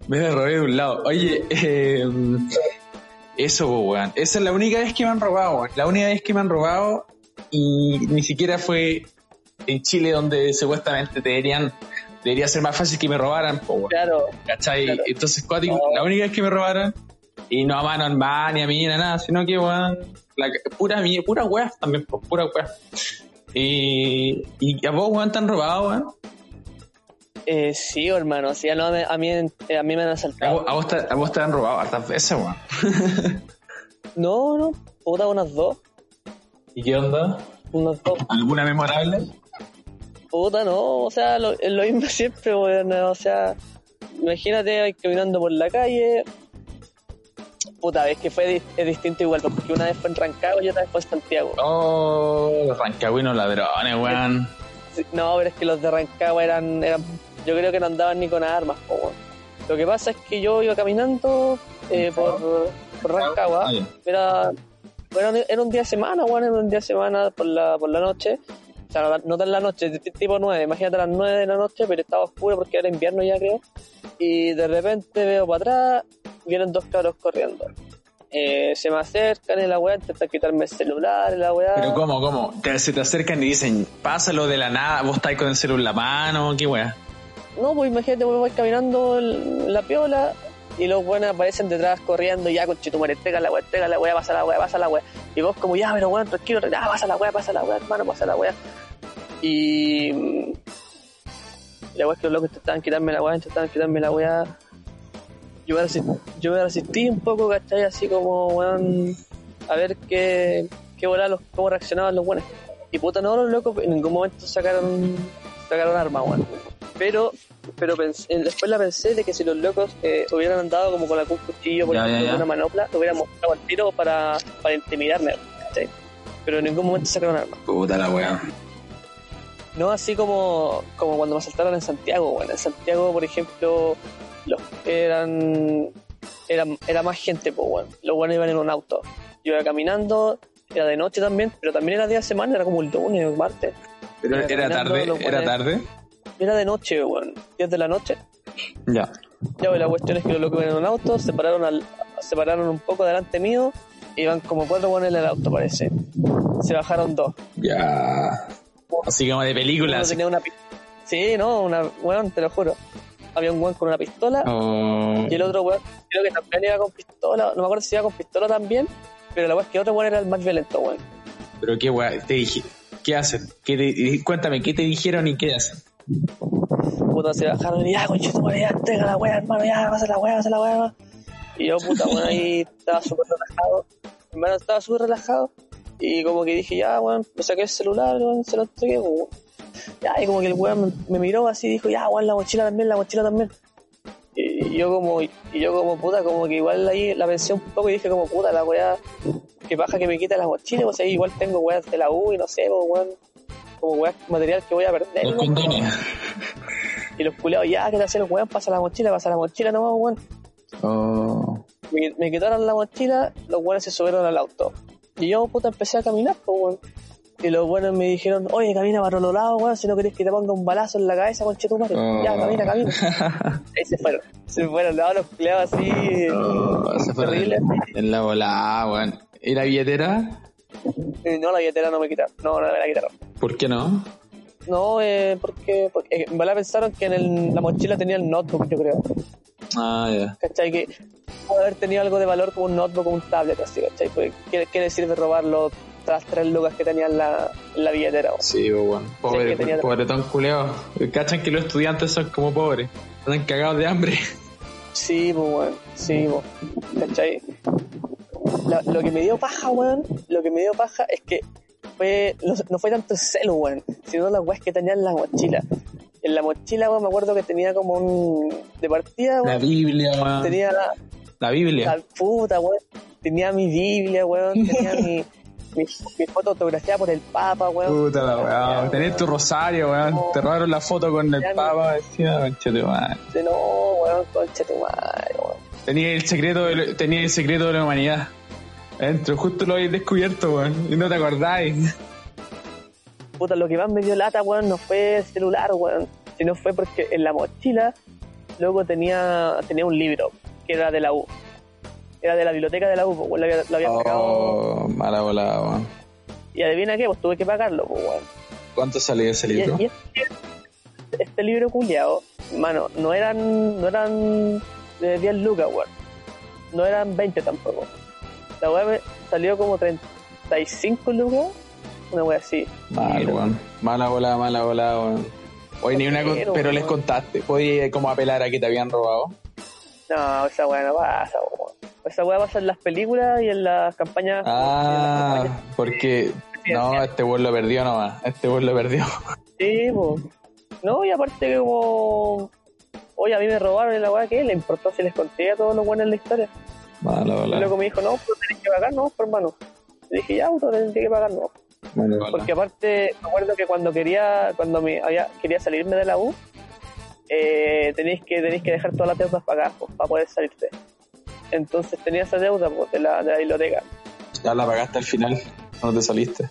Me la robé de un lado. Oye, eh, eso, weón. Esa es la única vez que me han robado, weón. La única vez que me han robado y ni siquiera fue en Chile donde supuestamente deberían, debería ser más fácil que me robaran, po, weón. Claro. ¿Cachai? Claro. Entonces, cuático, la única vez que me robaron, y no a mano armada, ni a mí, ni a nada, sino que, weón, pura, mía- pura weá también, po, pura weá. Y, y a vos, weón, te han robado, weón. Eh, sí, hermano. Sí, no, a mí, eh, a mí me han A asaltado. a vos te, a vos te han robado hartas veces, weón. No, no. Puta, unas dos. ¿Y qué onda? Unas dos. ¿Alguna memorable? Puta, no. O sea, lo, es lo mismo siempre, weón. O sea, imagínate caminando por la calle. Puta, es que fue di- es distinto igual, porque una vez fue en Rancagua y otra vez fue en Santiago. Oh, los rancagüinos ladrones, weón. No, pero es que los de Rancagua eran, eran yo creo que no andaban ni con armas, po. Lo que pasa es que yo iba caminando eh, por, por Rancagua, Ah, era, bueno, era un día de semana, weón, era un día de semana por la, por la noche, o sea, no, tan la noche, tipo 9, imagínate a las 9 de la noche, pero estaba oscuro porque era invierno ya creo, y de repente veo para atrás, vienen dos cabros corriendo. Eh, se me acercan y la weá intentan quitarme el celular y la weá. Pero ¿cómo, cómo? Te- se te acercan y dicen, pásalo de la nada, vos estáis con el celular en la mano, qué weá. No, pues imagínate, voy caminando la piola y los buenos aparecen detrás corriendo y ya con chitumare, pega la weá, pega la weá, pasa la weá, pasa la weá. Y vos como, ya, pero weón, tranquilo, ya, pasa la weá, pasa la weá, hermano, pasa la weá. Y... La weá es que los locos intentaban quitarme la weá, intentaban quitarme la weá. Yo me, resistí, yo un poco, ¿cachai? Así como, weón, a ver qué, qué volá los, cómo reaccionaban los buenos. Y puta, no, los locos en ningún momento sacaron, sacaron armas, weón. Pero pero pensé- después la pensé de que si los locos eh, hubieran andado como con algún cuchillo, por Ya, ejemplo, ya, ya. con una manopla, lo hubieran mostrado al tiro para, para intimidarme. Pero en ningún momento sacaron armas. Puta la weá. No así como, como cuando me asaltaron en Santiago, bueno, en Santiago, por ejemplo, los eran, eran era más gente, pues bueno, los buenos iban en un auto. Yo iba caminando, era de noche también, pero también era día de semana, era como el lunes o el martes. Pero era caminando, tarde, era buenos- tarde. Era de noche, bueno, 10 de la noche. Ya. Ya, pues, la cuestión es que los locos en un auto, se pararon, al, se pararon un poco delante mío, iban como cuatro buenos en el auto, parece. Se bajaron dos. Ya. Así como de películas. tenía una Sí, no, una, weón, te lo juro. Había un weón con una pistola Oh. y el otro weón, creo que también iba con pistola, no me acuerdo si iba con pistola también, pero la weón es que el otro weón era el más violento, weón. Pero qué weá, te dije. ¿Qué hacen? ¿Qué te- cuéntame, ¿qué te dijeron y qué hacen? Puta, se bajaron y ya, conchito, ya, entrega la weá, hermano, ya, pasa la weá, pasa la weá. Y yo, puta, weón, ahí estaba súper relajado. Hermano, estaba súper relajado. Y como que dije, ya, weón, me saqué el celular, weón, se lo entregué, weón. Ya, y como que el weón me, miró así y dijo, ya, weón, la mochila también, la mochila también. Y yo como, y yo como puta, como que igual ahí la pensé un poco y dije como puta, la weá, que baja que me quita la mochila, pues ahí igual tengo weas de la U y no sé, pues weón, como weas material que voy a perder. Los. Y los culeados, ya, ¿qué te hacen los weón? Pasa la mochila, pasa la mochila nomás, weón. Oh. Me, me quitaron la mochila, los weones se subieron al auto. Y yo, puta, empecé a caminar, pues, weón. Y los buenos me dijeron, oye, camina para los lados, weón, si no querés que te ponga un balazo en la cabeza, conchetumare. Oh. Ya, camina, camina. Ahí se fueron. Se fueron, no, los culeados así. Oh, se fue terrible. en la volada, weón. ¿Y la billetera? No, la billetera no me quitaron. No, no me la quitaron. ¿Por qué no? No, eh, porque, porque eh, en verdad pensaron que en el- la mochila tenía el notebook, yo creo. Ah, ya. ¿Cachai? Que puede haber tenido algo de valor como un notebook o un tablet, así, ¿cachai? Pues, ¿qué, qué le sirve robarlo tras tres lucas que tenía en la, en la billetera? Sí, pues, weón. Pobre, tenía- pobretón culeado. Cachan que los estudiantes son como pobres. Están cagados de hambre. Sí, pues, weón. Sí, pues. ¿Cachai? La- lo que me dio paja, weón, lo que me dio paja es que fue, no, no fue tanto el celo, weón, sino las weas que tenía en la mochila. En la mochila, weón, me acuerdo que tenía como un... De partida, La weón, Biblia, weón. tenía La Biblia. la puta, weón. Tenía mi Biblia, weón. Tenía mi, mi, mi foto autografiada por el Papa, weón. Puta la weón. Tenés tu rosario, weón. Te robaron la foto con el papa. Decía, conchete, weón. De no, weón, concha tu madre, weón. Tenía el secreto de, tenía el secreto de la humanidad. Adentro, justo lo habéis descubierto, weón. Y no te acordáis. Puta, lo que más me dio lata, weón, no fue el celular, weón. Sino fue porque en la mochila, luego tenía, tenía un libro, que era de la U. Era de la biblioteca de la U, weón, lo había, lo había pagado. Oh, mala volada, weón. Y adivina qué, pues tuve que pagarlo, pues, weón. ¿Cuánto salió ese Y, libro? y este, este libro culiado, mano, no eran, no eran de 10 lucas, weón. No eran 20 tampoco. La weá salió como 35 lucas, una weá así. Mal, weón. Mala volada, mala volada, weón. Oye, ni una con- Pero, les contaste. Podía como apelar a que te habían robado. No, esa weá no pasa, weón. Esa weá pasa en las películas y en las campañas. en las Ah, campañas porque. No, este weón lo perdió nomás. Este weón lo perdió. Sí, po. No, y aparte que como... Oye, a mí me robaron y la weá, ¿qué? Le importó si les conté a todos los buenos en la historia. Mala Y volada. luego me dijo, no, pues tenés que pagar, no, pues, hermano. Le dije, ya, pues tenés que pagar, no. Porque aparte, me acuerdo que cuando quería, cuando me había, quería salirme de la U, eh, tenéis que, tenéis que dejar todas las deudas pagadas pues, para poder salirte. Entonces tenía esa deuda pues, de, la, de la biblioteca. Ya la pagaste al final. No te saliste.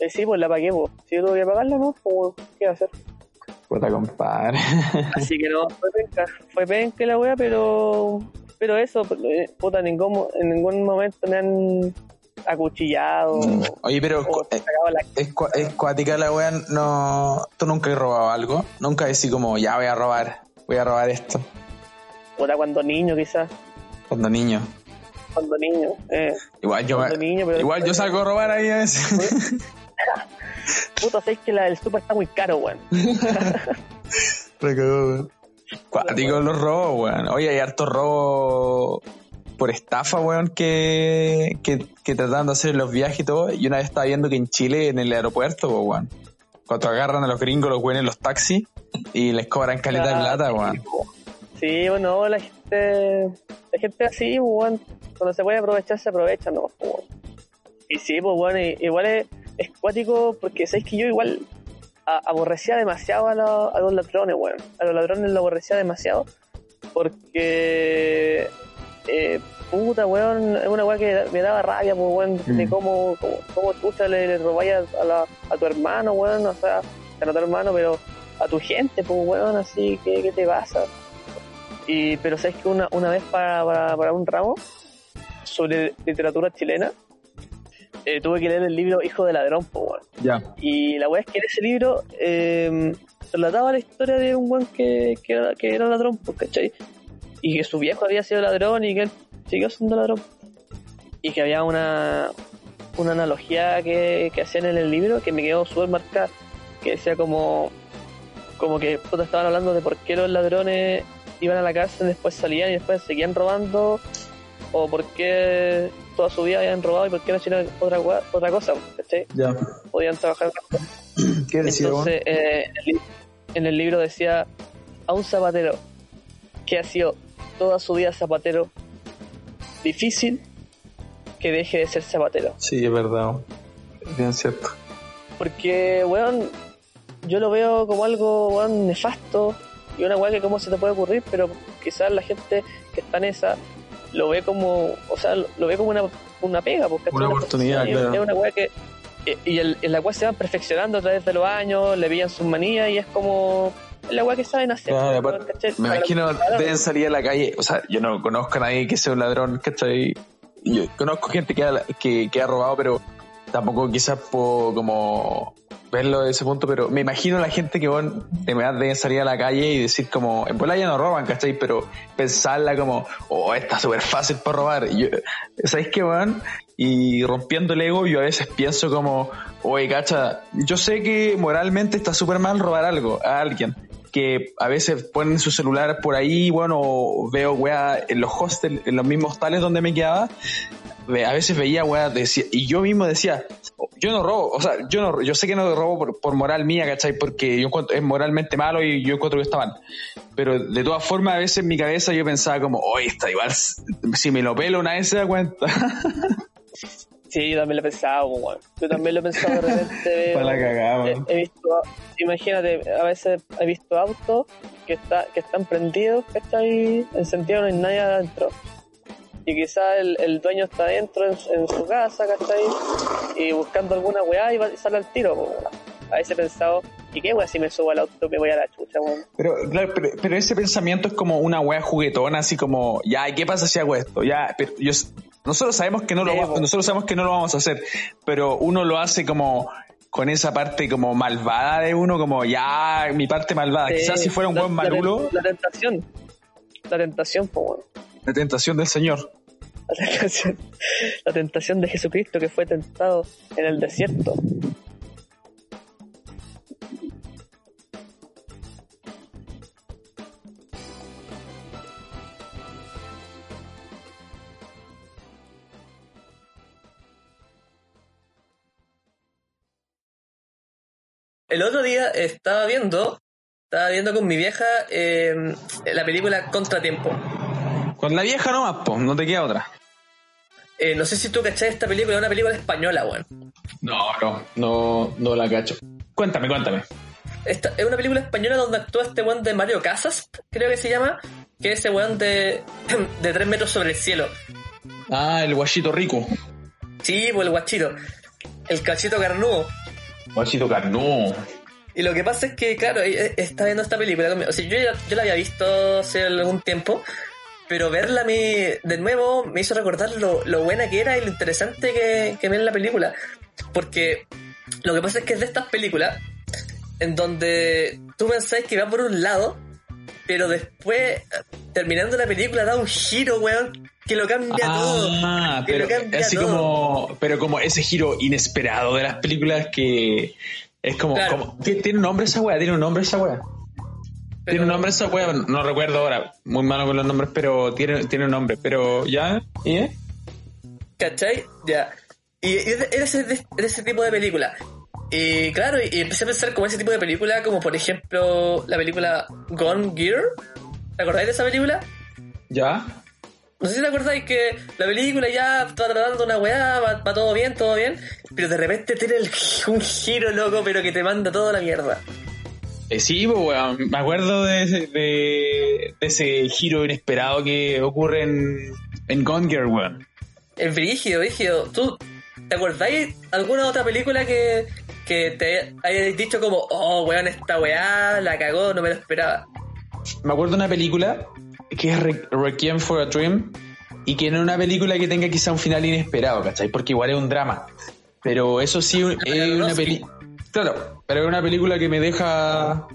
Y sí, pues la pagué, pues. Si yo tuve que pagarla, ¿no? Pues, ¿qué iba a hacer? Puta compadre. Así que no, fue penca. Fue penca la wea, pero. Pero eso, eh, puta, ningún, en ningún momento me han acuchillado Oye, pero o eh, es, cua- es cuática la weá. No, ¿Tú nunca has robado algo? Nunca decís como, ya voy a robar. Voy a robar esto. Puta, cuando niño, quizás. Cuando niño. Cuando niño. Eh. Igual yo, Cuando me- niño, pero igual yo salgo a robar ahí a veces. Puta, sabes que la del super está muy caro, weón. Recagó, weón. Cuático los robos, weón. Oye, hay harto robo por estafa, weón, que, que, que tratan de hacer los viajes y todo. Y una vez estaba viendo que en Chile, en el aeropuerto, weón, cuando agarran a los gringos, los en los taxis y les cobran calidad de plata, weón. Sí, bueno, la gente, la gente así, weón, cuando se puede aprovechar, se aprovecha, ¿no? Weón. Y sí, pues bueno, igual es, es cuático porque sabéis que yo igual a- aborrecía demasiado a, la- a los ladrones, weón. A los ladrones lo aborrecía demasiado porque, eh, puta, weón, es una weá que me daba rabia, pues, weón, de Mm. cómo, cómo, cómo tú le, le robáis a, la- a tu hermano, weón, o sea, no a tu hermano, pero a tu gente, pues, weón, así, ¿qué, qué te pasa? Y, pero sabes que una, una vez para, para, para un ramo sobre literatura chilena, eh, tuve que leer el libro Hijo de Ladrón, weón. Ya. Y la weá es que en ese libro eh, relataba la historia de un weón que, que, era, que era ladrón, pues, ¿cachai? Y que su viejo había sido ladrón y que él siguió siendo ladrón. Y que había una, una analogía que, que hacían en el libro que me quedó súper marcada, que decía como, como que puta, estaban hablando de por qué los ladrones iban a la cárcel, después salían y después seguían robando, o por qué toda su vida habían robado y por qué no hicieron otra, otra cosa. Podían trabajar ¿Qué decía, entonces, eh, en el libro decía a un zapatero que ha sido toda su vida zapatero, difícil que deje de ser zapatero. Sí, es verdad. weón. Bien cierto. Porque, weón, yo lo veo como algo, weón, nefasto y una weá que cómo se te puede ocurrir, pero quizás la gente que está en esa lo ve como, o sea, lo ve como una, una pega, porque Una oportunidad, es, claro. es una weá que y- y el- en la cual se van perfeccionando a través de los años, le pillan sus manías y es como la weá que saben hacer. Me imagino deben salir a la calle, o sea, yo no conozco a nadie que sea un ladrón, ¿cachai? Yo conozco gente que ha, que, que ha robado, pero tampoco quizás puedo como verlo de ese punto, pero me imagino la gente que bueno, de verdad deben salir a la calle y decir como, en bola ya no roban, ¿cachai? Pero pensarla como, oh, está súper fácil para robar. Y yo, ¿Sabéis qué, weón? Y rompiendo el ego, yo a veces pienso como, oye, cacha, yo sé que moralmente está súper mal robar algo a alguien, que a veces ponen su celular por ahí, bueno, veo weá en los hostels, en los mismos tales donde me quedaba, a veces veía weá, decía, y yo mismo decía, yo no robo, o sea, yo no, yo sé que no robo por, por moral mía, ¿cachai? Porque yo encuentro, es moralmente malo y yo encuentro que está mal. Pero de todas formas, a veces en mi cabeza yo pensaba como, oye, está igual, si me lo pelo vez se da cuenta. Sí, yo también lo he pensado, weón. Yo también lo he pensado de repente. Pa' la cagada, He, visto, imagínate, a veces he visto autos que, está, que están prendidos, ¿cachai? Encendidos, no hay nadie adentro. Y quizás el, el dueño está adentro en, su- en su casa, ¿cachai? Y buscando alguna weá y, va, y sale al tiro. A veces he pensado, ¿y qué weá si me subo al auto me voy a la chucha, weón? Pero, claro, pero, pero ese pensamiento es como una wea juguetona, así como, ya, ¿y qué pasa si hago esto? Ya, pero yo, nosotros sabemos que no lo Sí, va- po. nosotros sabemos que no lo vamos a hacer, pero uno lo hace como con esa parte como malvada de uno, como ya, mi parte malvada. Sí, Quizás si fuera un la- buen malulo, La, tentación. La tentación, pues, weón. la tentación del Señor. La tentación, la tentación de Jesucristo que fue tentado en el desierto. El otro día estaba viendo, estaba viendo con mi vieja eh, la película Contratiempo. Con la vieja nomás, po, no te queda otra. Eh, no sé si tú cachás esta película, es una película española, weón. No, no, no, no la cacho. Cuéntame, cuéntame. Esta es una película española donde actúa este weón de Mario Casas, creo que se llama, que es ese weón de, de 3 metros sobre el cielo. Ah, el guachito rico. Sí, pues el guachito. El cachito carnudo. Guachito carnú. Y lo que pasa es que, claro, ella está viendo esta película conmigo. O sea, yo, yo la había visto hace algún tiempo, pero verla mí de nuevo me hizo recordar lo, lo buena que era y lo interesante que, que en la película. Porque lo que pasa es que es de estas películas en donde tú pensás que va por un lado, pero después, terminando la película, da un giro, weón, que lo cambia todo. Ah, Que pero lo cambia así todo. como, pero como ese giro inesperado de las películas que es como, Claro. como- ¿tiene un nombre esa wea? ¿Tiene un nombre esa wea? Tiene un nombre esa wea, no recuerdo ahora, muy malo con los nombres, pero tiene, tiene un nombre, pero ya, ¿y? eh? ¿Cachai? Ya. Y es de, es de ese, de ese tipo de película. Y claro, y, y empecé a pensar como ese tipo de película, como por ejemplo la película Gone Gear. ¿Te acordáis de esa película? ¿Ya? No sé si te acordáis que la película ya está tratando una weá, va, va todo bien, todo bien, pero de repente tiene el- un giro loco, pero que te manda toda la mierda. Eh, sí, pues, weón, me acuerdo de ese, de, de ese giro inesperado que ocurre en, en Gone Girl, weón. Es brígido, brígido. ¿Tú te acordáis alguna otra película que, que te hayas dicho como, oh, weón, esta weá la cagó, no me lo esperaba? Me acuerdo de una película que es Re- Requiem for a Dream y que no es una película que tenga quizá un final inesperado, ¿cachai? Porque igual es un drama. Pero eso sí, es una película... Claro, pero es una película que me deja...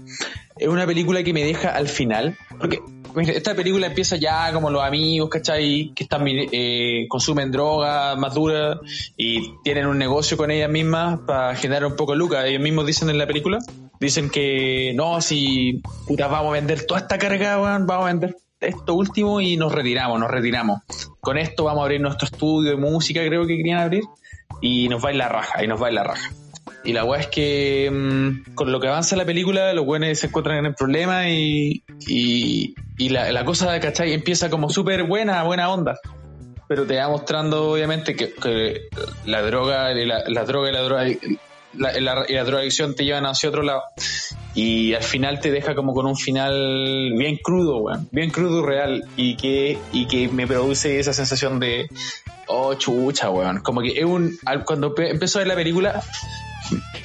Es una película que me deja al final. Porque esta película empieza ya como los amigos, ¿cachai? Que están eh, consumen drogas más duras y tienen un negocio con ellas mismas para generar un poco de lucas. Ellos mismos dicen en la película, dicen que no, si puta, vamos a vender toda esta carga, weón, vamos a vender esto último y nos retiramos, nos retiramos. Con esto vamos a abrir nuestro estudio de música, creo que querían abrir, y nos va ir la raja, y nos va ir la raja. Y la weá es que mm, con lo que avanza la película, los buenos se encuentran en el problema y, y, la, la cosa, ¿cachai? Empieza como súper buena, buena onda. Pero te va mostrando, obviamente, que, la droga, la droga y la droga la, la- y la drogadicción te llevan hacia otro lado. Y al final te deja como con un final bien crudo, weón. Bien crudo, real. Y que, y que me produce esa sensación de, oh, chucha, weón. Como que es un, cuando pe- empezó a ver la película,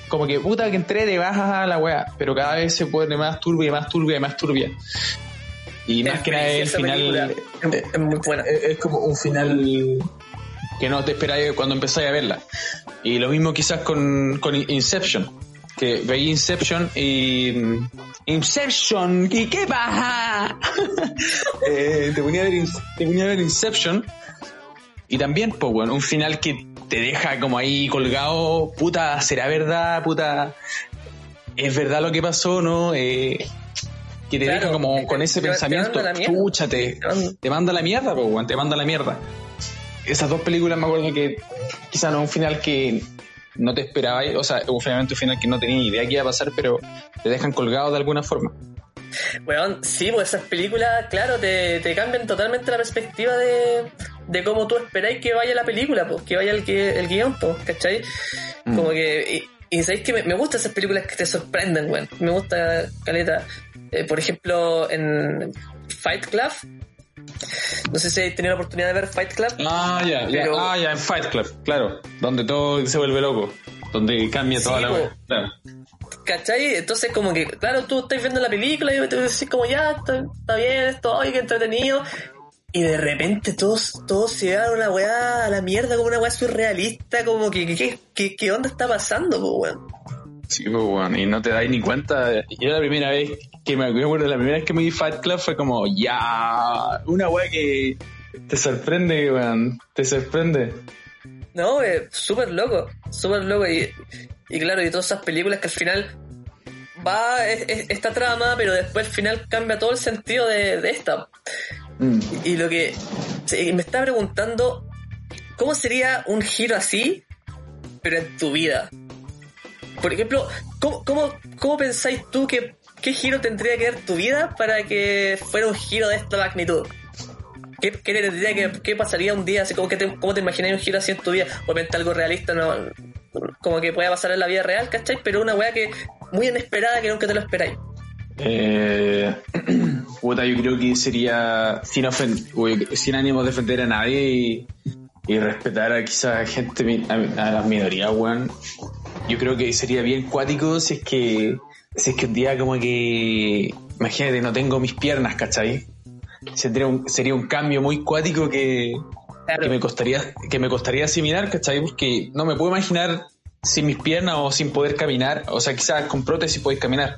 como que puta que entré de baja a la weá, pero cada vez se pone más turbia, más turbia, más turbia. Y más Es que nada el final. Es, es muy buena. es como un final que no te esperáis cuando empezáis a verla. Y lo mismo quizás con, con Inception. Que veis Inception y... mm, Inception, ¿y qué pasa? Eh, te, ponía a ver, te ponía a ver Inception y también, pues bueno, un final que te deja como ahí colgado, puta, ¿será verdad? Puta, ¿es verdad lo que pasó? ¿No? Eh, que te Claro, deja como te- con ese te- te pensamiento, la mierda. pucha, te, Te manda- te la mierda, pues, te manda la mierda. Esas dos películas me acuerdo que quizá no es un final que no te esperabas, o sea, obviamente un final que no tenía idea que iba a pasar, pero te dejan colgado de alguna forma. Weón, sí, pues esas películas, claro, te, te cambian totalmente la perspectiva de, de cómo tú esperáis que vaya la película, pues, que vaya el, el guion, pues, ¿cachai? Mm. Como que. Y, y sabéis que me, me gustan esas películas que te sorprenden, weón. Me gusta, Caleta. Eh, por ejemplo, en Fight Club. No sé si habéis tenido la oportunidad de ver Fight Club. Ah, ya, Pero- ah, ya, en Fight Club, claro, donde todo se vuelve loco, donde cambia toda Sí, la wea. Claro. ¿Cachai? Entonces como que, claro, tú estás viendo la película y te decís como, ya, está, está bien esto, ay, qué entretenido. Y de repente todos, todos se llevan una weá a la mierda como una weá surrealista, como que, ¿qué, qué, qué onda está pasando, po, weón? Sí, pues, bueno, y no te dais ni cuenta. Yo la primera vez que me acuerdo, la primera vez que me di Fight Club fue como, ya, una wea que te sorprende, weón, te sorprende. No, eh, súper loco, súper loco. Y, y claro, y todas esas películas que al final va es- es- esta trama, pero después al final cambia todo el sentido de, de esta. Mm. Y lo que me está preguntando, ¿cómo sería un giro así, pero en tu vida? Por ejemplo, ¿cómo, cómo, pensáis tú que qué giro tendría que dar tu vida para que fuera un giro de esta magnitud? ¿Qué, qué te tendría que, qué pasaría un día así? ¿Cómo, te, ¿Cómo te imagináis un giro así en tu vida? Obviamente algo realista, no, como que pueda pasar en la vida real, ¿cachai? Pero una weá que muy inesperada que nunca te lo esperáis. Eh, puta, yo creo que sería sin, ofen- sin ánimo de defender a nadie y, y respetar a quizás gente, mi- a, a las minorías, weón. Yo creo que sería bien cuático si es que, si es que un día como que, imagínate, no tengo mis piernas, ¿cachai? Sería un, sería un cambio muy cuático que, Claro. que me costaría, que me costaría asimilar, ¿cachai? Porque no me puedo imaginar sin mis piernas o sin poder caminar, o sea, quizás con prótesis podéis caminar.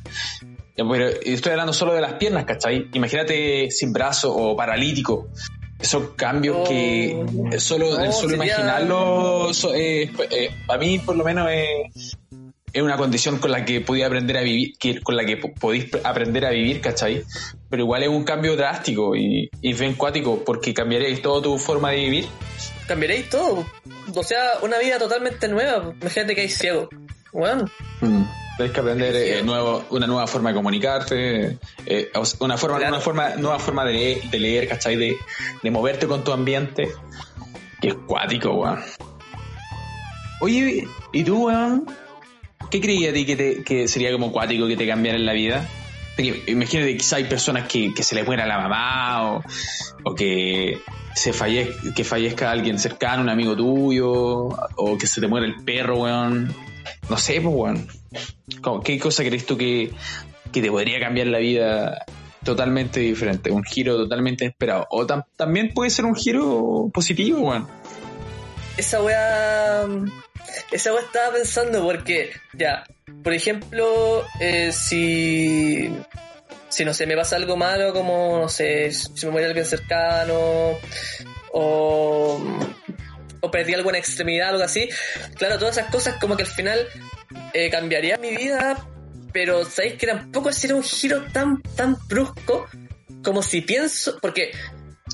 Pero estoy hablando solo de las piernas, ¿cachai? Imagínate sin brazo o paralítico. Esos cambios Oh. que solo, No, el solo sería- imaginarlo, so- eh, eh, para mí por lo menos es, es una condición con la que podía aprender a vivir, que, con la que po- podéis aprender a vivir, ¿cachai? Pero igual es un cambio drástico y, y bien cuático porque cambiaréis toda tu forma de vivir. cambiaréis todo. O sea, una vida totalmente nueva. Imagínate que hay ciego. Mm. Tienes que aprender eh, nuevo, una nueva forma de comunicarte, eh, una forma, Claro. una forma, nueva forma de leer, de leer ¿cachai? De, de moverte con tu ambiente. Que es cuático, weón. Oye, ¿y tú, weón? ¿Qué creías a ti que, te, que sería como cuático que te cambiara en la vida? Porque imagínate que quizá hay personas que, que se les muera la mamá o, o que se que fallezca alguien cercano, un amigo tuyo, o que se te muera el perro, weón. No sé, pues, weón. ¿Cómo- ¿Qué cosa crees tú que, que te podría cambiar la vida totalmente diferente? Un giro totalmente esperado. O tam- también puede ser un giro positivo, weón. esa weá. Esa weá estaba pensando porque, ya, por ejemplo, eh, si. Si no sé, me pasa algo malo, como, no sé, si me muere alguien cercano, o. o perdí alguna extremidad, algo así. Claro, todas esas cosas, como que al final eh, cambiaría mi vida, pero sabéis que tampoco sería un giro tan, tan brusco como si pienso, porque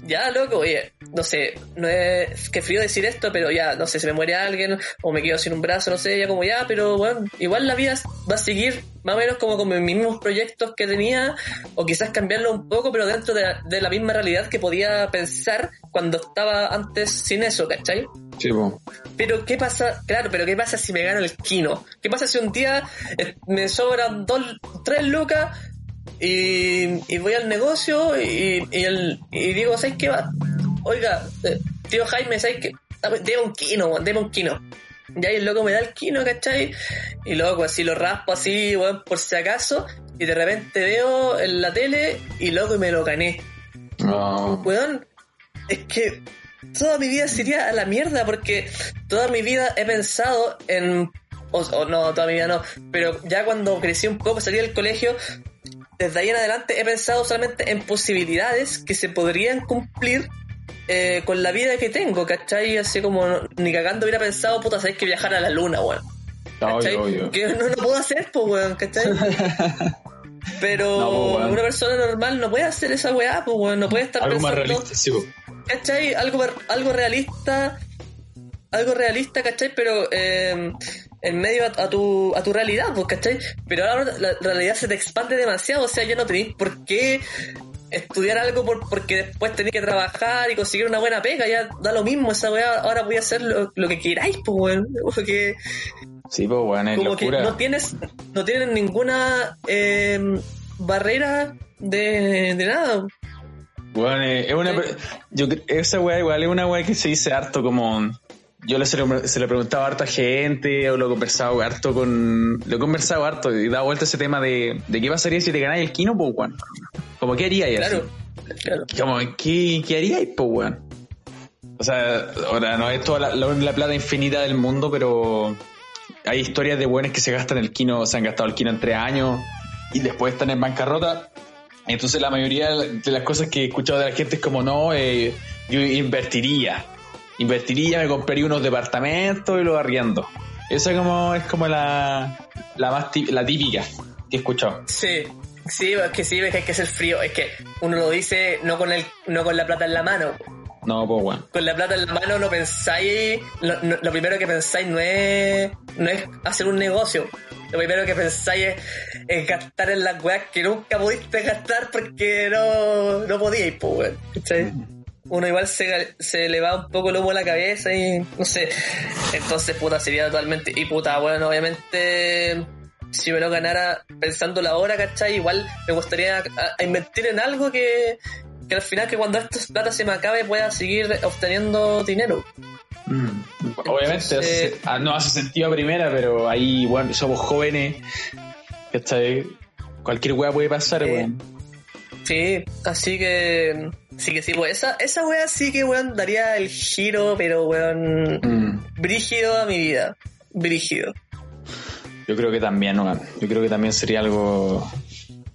ya, loco, oye, no sé, no es que frío decir esto, pero ya, no sé, se me muere alguien o me quedo sin un brazo, no sé, ya como ya, pero bueno, igual la vida va a seguir más o menos como con mis mismos proyectos que tenía, o quizás cambiarlo un poco, pero dentro de, de la misma realidad que podía pensar cuando estaba antes sin eso, ¿cachai? Sí, po. Pero ¿qué pasa? Claro, pero ¿qué pasa si me gano el kino? ¿Qué pasa si un día eh, me sobran dos, tres lucas y, y voy al negocio y, y, el, y digo, ¿sabes qué va? Oiga, eh, tío Jaime, ¿sabes qué? Deme un kino, deme un kino. Y el loco me da el kino, ¿cachai? Y luego así lo raspo así, weón, por si acaso. Y de repente veo en la tele y loco me lo gané. No. Weón, es que toda mi vida sería a la mierda porque toda mi vida he pensado en... O, o no, toda mi vida no, pero ya cuando crecí un poco, salí del colegio, desde ahí en adelante he pensado solamente en posibilidades que se podrían cumplir eh, con la vida que tengo, ¿cachai? Así como no- ni cagando hubiera pensado, puta, sabes que viajar a la luna, weón. ¿cachai? Obvio, obvio. Que no, no puedo hacer, pues, weón, ¿cachai? Pero No, pues, una persona normal no puede hacer esa weá, pues, weón, no puede estar Algo más pensando... realista, sí, po. ¿Cachai? Algo, algo realista, algo realista, ¿cachai? Pero eh, en medio a, a tu, a tu realidad, pues, ¿cachai? Pero ahora la realidad se te expande demasiado, o sea, ya no tenéis por qué estudiar algo por, porque después tenéis que trabajar y conseguir una buena pega, ya da lo mismo esa weá, ahora voy a hacer lo, lo que queráis, pues, weón. Porque Sí, pues, weón, es como que locura. no tienes, no tienes ninguna eh, barrera de, de nada. Bueno, eh, es una, yo, esa weá igual es una weá que se dice harto como... Yo le, se, lo, preguntaba harto a gente o lo he conversado harto con... Lo he conversado harto y dado vuelta ese tema de, de qué pasaría si te ganáis el kino, pues, weón. Como, ¿qué haríais? así? Claro, claro. Como, ¿qué, qué haríais, pues, weón? O sea, ahora no es toda la, la- la plata infinita del mundo, pero hay historias de buenos que se gastan el kino, se han gastado el kino en tres años y después están en bancarrota. Entonces la mayoría de las cosas que he escuchado de la gente es como, no, eh, yo invertiría. Invertiría, me compraría unos departamentos y los arriendo. Esa como, es como la, la más tí- la típica que he escuchado. Sí, sí, es que sí, es que hay que ser frío. Es que uno lo dice no con el, no con la plata en la mano. No, pues, weón. Con la plata en la mano no pensáis, lo, no- lo primero que pensáis no es, no es hacer un negocio. Lo primero que pensáis es, es gastar en las weas que nunca pudiste gastar porque no, no podíais, pues, weón. ¿cachai? Uno igual se, se le va un poco el humo a la cabeza y no sé. Entonces, puta, sería totalmente. Y puta, bueno, obviamente, si me lo ganara pensando la hora, ¿cachai? Igual me gustaría a- a invertir en algo que, que al final, que cuando esto plata se me acabe, pueda seguir obteniendo dinero. Obviamente Entonces- hace- ah, no hace sentido a primera, pero ahí, bueno, somos jóvenes. ¿Cachai? Cualquier weá puede pasar, Eh, weón. Sí, así que. Sí que sí, pues esa, esa wea sí que, weón, daría el giro, pero, weón, Mm, brígido a mi vida. Brígido. yo creo que también, weón. Yo creo que también sería algo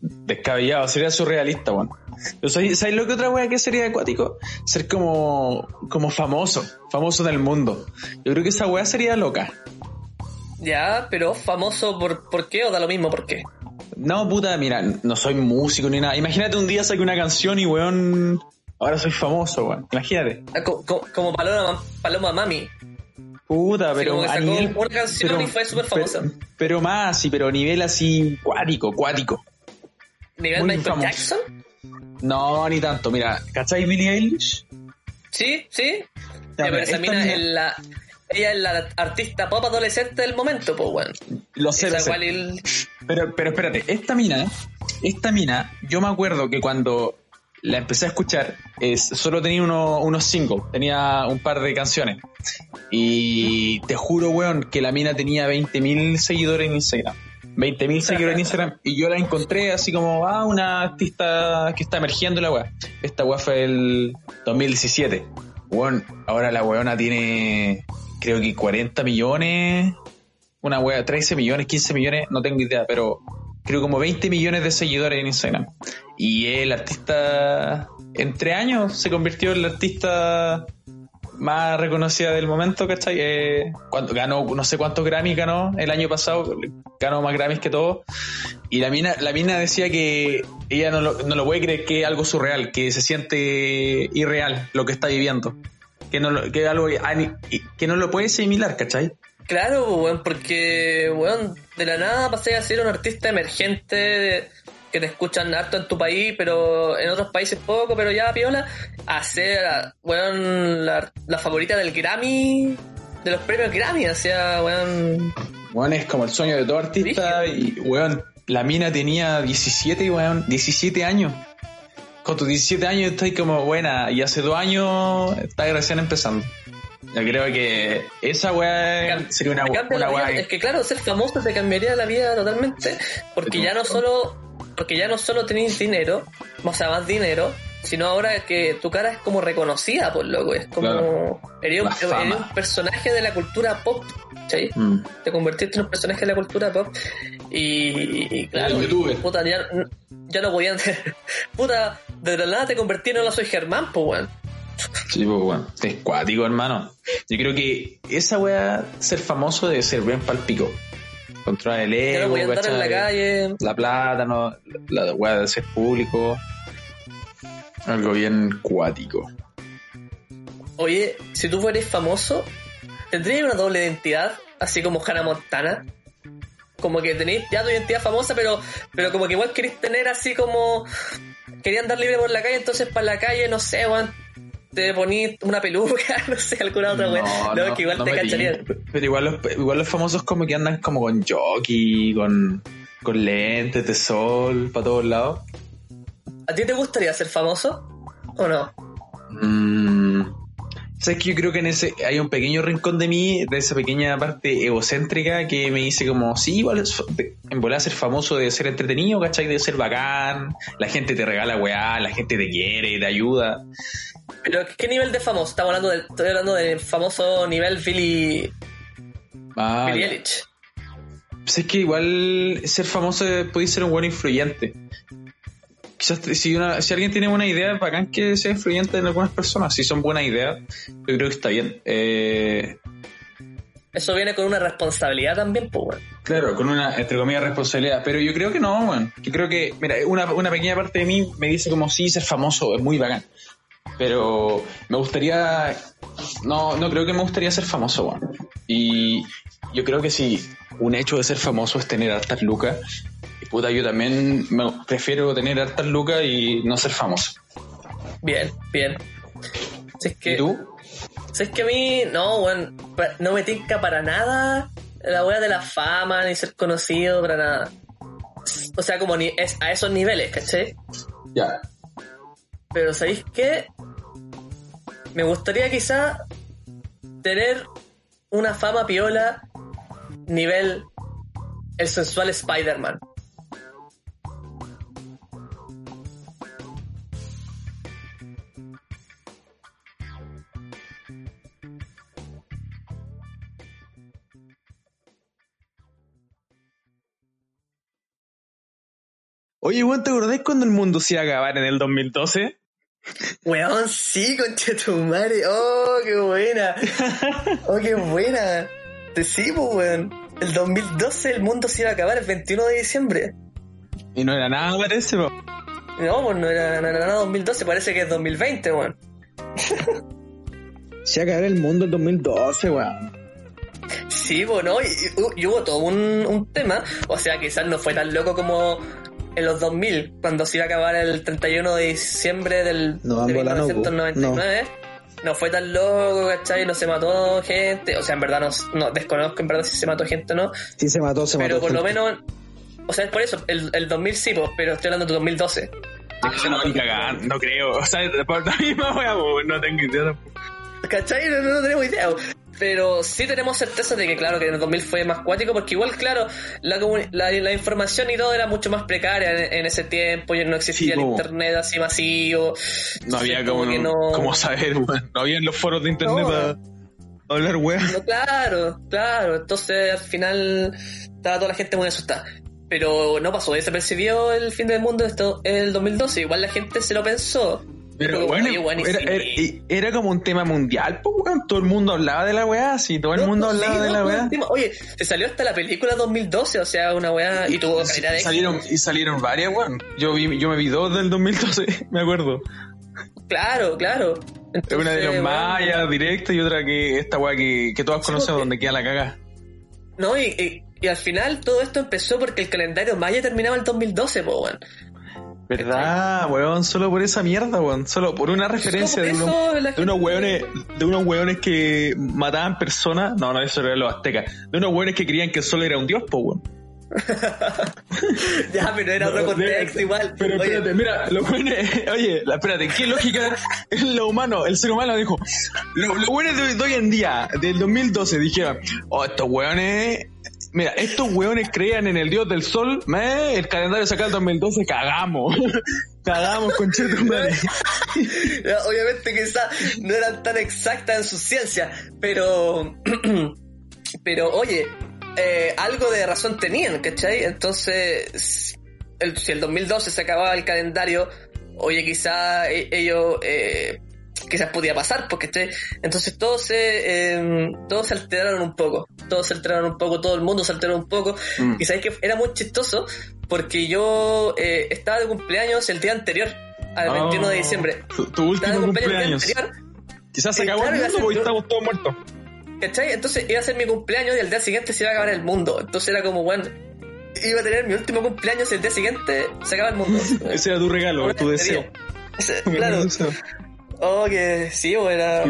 descabellado, sería surrealista, weón. ¿Sabes sabes lo que otra weá que sería acuático? Ser como, como famoso, famoso en el mundo. Yo creo que esa weá sería loca. Ya, pero famoso por, ¿por qué o da lo mismo por qué? No, puta, mira, no soy músico ni nada. Imagínate un día saque una canción y weón, ahora soy famoso, weón. Imagínate. Ah, co- co- Como, Paloma, Paloma Mami. Puta, pero como que a sacó nivel. una canción pero- y fue súper famosa. Pero, pero más, sí, pero nivel así cuático, cuático. ¿Nivel muy Michael famoso. Jackson? No, ni tanto. Mira, ¿cachai Billie Eilish? Sí, sí. Pero esa mina es la... Ella es la artista pop adolescente del momento, pues, weón. Lo sé, lo sé. el- Pero, pero espérate, esta mina, esta mina, yo me acuerdo que cuando la empecé a escuchar, es, solo tenía uno- unos singles, tenía un par de canciones. Y te juro, weón, que la mina tenía 20.000 seguidores en Instagram. 20.000 seguidores en Instagram. Y yo la encontré así como, ah, una artista que está emergiendo la weá. Esta weá fue el 2017. Weón, ahora la weona tiene, creo que 40 millones una wea, 13 millones, 15 millones, no tengo idea, pero creo como 20 millones de seguidores en Instagram. Y el artista, entre años, se convirtió en la artista más reconocida del momento, ¿cachai? Eh, cuando ganó, no sé cuántos Grammys ganó el año pasado, ganó más Grammys que todo. Y la mina, la mina decía que ella no lo, no lo puede creer que es algo surreal, que se siente irreal lo que está viviendo. Que no, lo- que algo que no lo puede asimilar, ¿cachai? Claro, weón, porque, weón, de la nada pasé a ser un artista emergente de- que te escuchan harto en tu país, pero en otros países poco, pero ya piola, a ser, a- weón, la, la favorita del Grammy, de los premios Grammy, o sea, weón, Weón, es como el sueño de todo artista. Y, weón, la mina tenía 17, weón, 17 años. Con tus 17 años estás como buena. Y hace dos años estás recién empezando. Yo creo que esa weá sería una, una weá. Es que claro, ser famoso te cambiaría la vida totalmente, porque ya no solo, porque ya no solo tenéis dinero, o sea, más dinero, sino ahora que tu cara es como reconocida, por loco, es como, Claro. eres, un, eres personaje de la cultura pop, ¿sí? Mm. Te convertiste en un personaje de la cultura pop y, y claro, puta, ya, ya no podían puta, de la nada te convertí en Hola Soy Germán, pues weón. Sí, pues, weón. Es cuático, hermano. Yo creo que esa weá, ser famoso debe ser bien palpico. Controlar el ego, andar en la calle, la plata, no, la weá de ser público. Algo bien cuático. Oye, si tú fueras famoso, ¿tendrías una doble identidad? Así como Hannah Montana. Como que tenéis ya tu identidad famosa, pero, pero como que igual queréis tener así como. Quería andar libre por la calle, entonces para la calle, no sé, weón. Te ponís una peluca, no sé, alguna otra weón. No, es que igual no te cacharían. Pero igual los, igual los famosos como que andan como con jockey, con, con lentes de sol para todos lados. ¿A ti te gustaría ser famoso? ¿O no? Mm, ¿Sabes que yo creo que en ese hay un pequeño rincón de mí, de esa pequeña parte egocéntrica que me dice como, sí, igual en volar ser famoso de ser entretenido, ¿cachai? De ser bacán, la gente te regala weá, la gente te quiere, te ayuda. Pero ¿qué nivel de famoso? Estamos hablando del, estoy hablando del famoso nivel Billy, Ah, Billie ya. Eilish. Pues es que igual ser famoso puede ser un buen influyente. Quizás si, una- si alguien tiene buena idea, es bacán que sea influyente en algunas personas. Si son buenas ideas, yo creo que está bien. Eh, Eso viene con una responsabilidad también, pues, weón. claro, con una, entre comillas, responsabilidad. Pero yo creo que no, weón. Yo creo que, mira, una, una pequeña parte de mí me dice como, sí, ser famoso es muy bacán. Pero me gustaría, no, no creo que me gustaría ser famoso, weón. Y yo creo que si un hecho de ser famoso es tener hartas lucas, y puta, yo también me prefiero tener hartas lucas y no ser famoso. Bien, bien. Si es que, ¿Y tú? si es que a mí, no, pa- no me tinca para nada la wea de la fama, ni ser conocido, para nada. O sea, como ni es a esos niveles, ¿cachai? Ya. Pero ¿sabéis qué? Me gustaría quizá tener una fama piola nivel el sensual Spider-Man. Oye, weón, ¿te acordás cuando el mundo se iba a acabar en el 2012? Weón, sí, concha tu madre. Oh, qué buena. Oh, qué buena. Te pues, weón. El 2012 el mundo se iba a acabar el 21 de diciembre. Y no era nada, parece, po. No, pues no era, no era nada 2012, parece que es 2020, weón. Se iba a acabar el mundo el 2012, weón. Sí, bueno, y, y- y hubo todo un, un tema, o sea, quizás no fue tan loco como en los 2000, cuando se iba a acabar el 31 de diciembre del, No, de Angola no, po. 1999. No. fue tan loco, ¿cachai? No se mató gente, o sea, en verdad no, no desconozco en verdad si se mató gente o no, Sí, se mató, se pero mató. por lo menos, o sea, por eso, el, el 2000 sí, po, pero estoy hablando de 2012. Ah, no, ni cagando, no creo. O sea, por la misma wea, no tengo idea tampoco. ¿Cachai? No, no tenemos idea. Pero sí tenemos certeza de que, claro, que en el 2000 fue más cuático, porque igual, claro, la, la, la información y todo era mucho más precaria en, en ese tiempo, y no existía Sí, el internet así masivo. No había como, que no... como saber, weón. No había en los foros de internet No. para hablar, weón. No, claro, claro. Entonces, al final, estaba toda la gente muy asustada. Pero no pasó, desapercibió el fin del mundo esto el 2012. Igual la gente se lo pensó. Pero bueno, era, como un tema mundial, pues, weón. Todo el mundo hablaba de la weá, sí, todo el No, mundo hablaba sí, de no, la weá. Oye, se salió hasta la película 2012, o sea, una weá, y tuvo calidad de salieron, y salieron varias, weón. Yo, vi, yo me vi dos del 2012, me acuerdo. Claro, claro. Entonces, una de los weón, mayas directa y otra que esta weá que, que todas conocemos porque- donde queda la caga. No, y, y, y al final todo esto empezó porque el calendario maya terminaba el 2012, po, weón. ¿Verdad, weón? Solo por esa mierda, weón. Solo por una referencia de Solo unos, de unos weones, de unos weones que mataban personas. No, no, eso era los aztecas. De unos weones que creían que el sol era un dios, po, weón. Ya, pero era otro contexto de- igual. Pero Oye, espérate, mira, los weones, oye, la- espérate, ¿qué lógica es lo humano? El ser humano dijo, lo- de, de hoy en día, del 2012, dijeron, oh, estos weones, mira, estos weones creían en el dios del sol, me, el calendario saca el 2012, cagamos. cagamos con madre. Obviamente quizás no eran tan exactas en su ciencia, pero... pero oye, eh, algo de razón tenían, ¿cachai? Entonces, el- si el 2012 se acababa el calendario, oye, quizás e- ellos... Eh, quizás podía pasar, porque ¿cachai? entonces todos se eh, todos se alteraron un poco, todos se alteraron un poco, todo el mundo se alteró un poco, Mm. y sabes que era muy chistoso porque yo eh, estaba de cumpleaños el día anterior, al 21 de Oh, diciembre. Tu, tu último cumpleaños. día anterior, Quizás se acabó claro, el mundo porque estamos todos muertos. ¿cachai? Entonces iba a ser mi cumpleaños y al día siguiente se iba a acabar el mundo. Entonces era como, bueno, iba a tener mi último cumpleaños y el día siguiente se acaba el mundo. Ese era tu regalo, tu deseo. Claro. Oh, que sí, o era...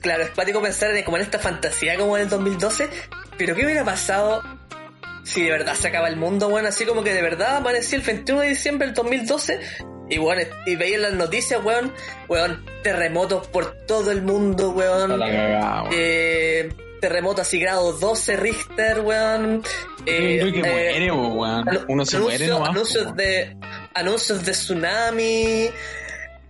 Claro, es cuático pensar en como en esta fantasía como en el 2012, pero ¿qué hubiera pasado si de verdad se acaba el mundo, bueno, así como que de verdad amanecí el 21 de diciembre del 2012 y bueno, y veía las noticias, weón, weón, terremotos por todo el mundo, weón, La cagada, weón. eh, terremoto así grado 12 Richter, weón, eh, que eh, muere, weón. Uno se anuncios- muere nomás. po, anuncios weón. de anuncios de tsunami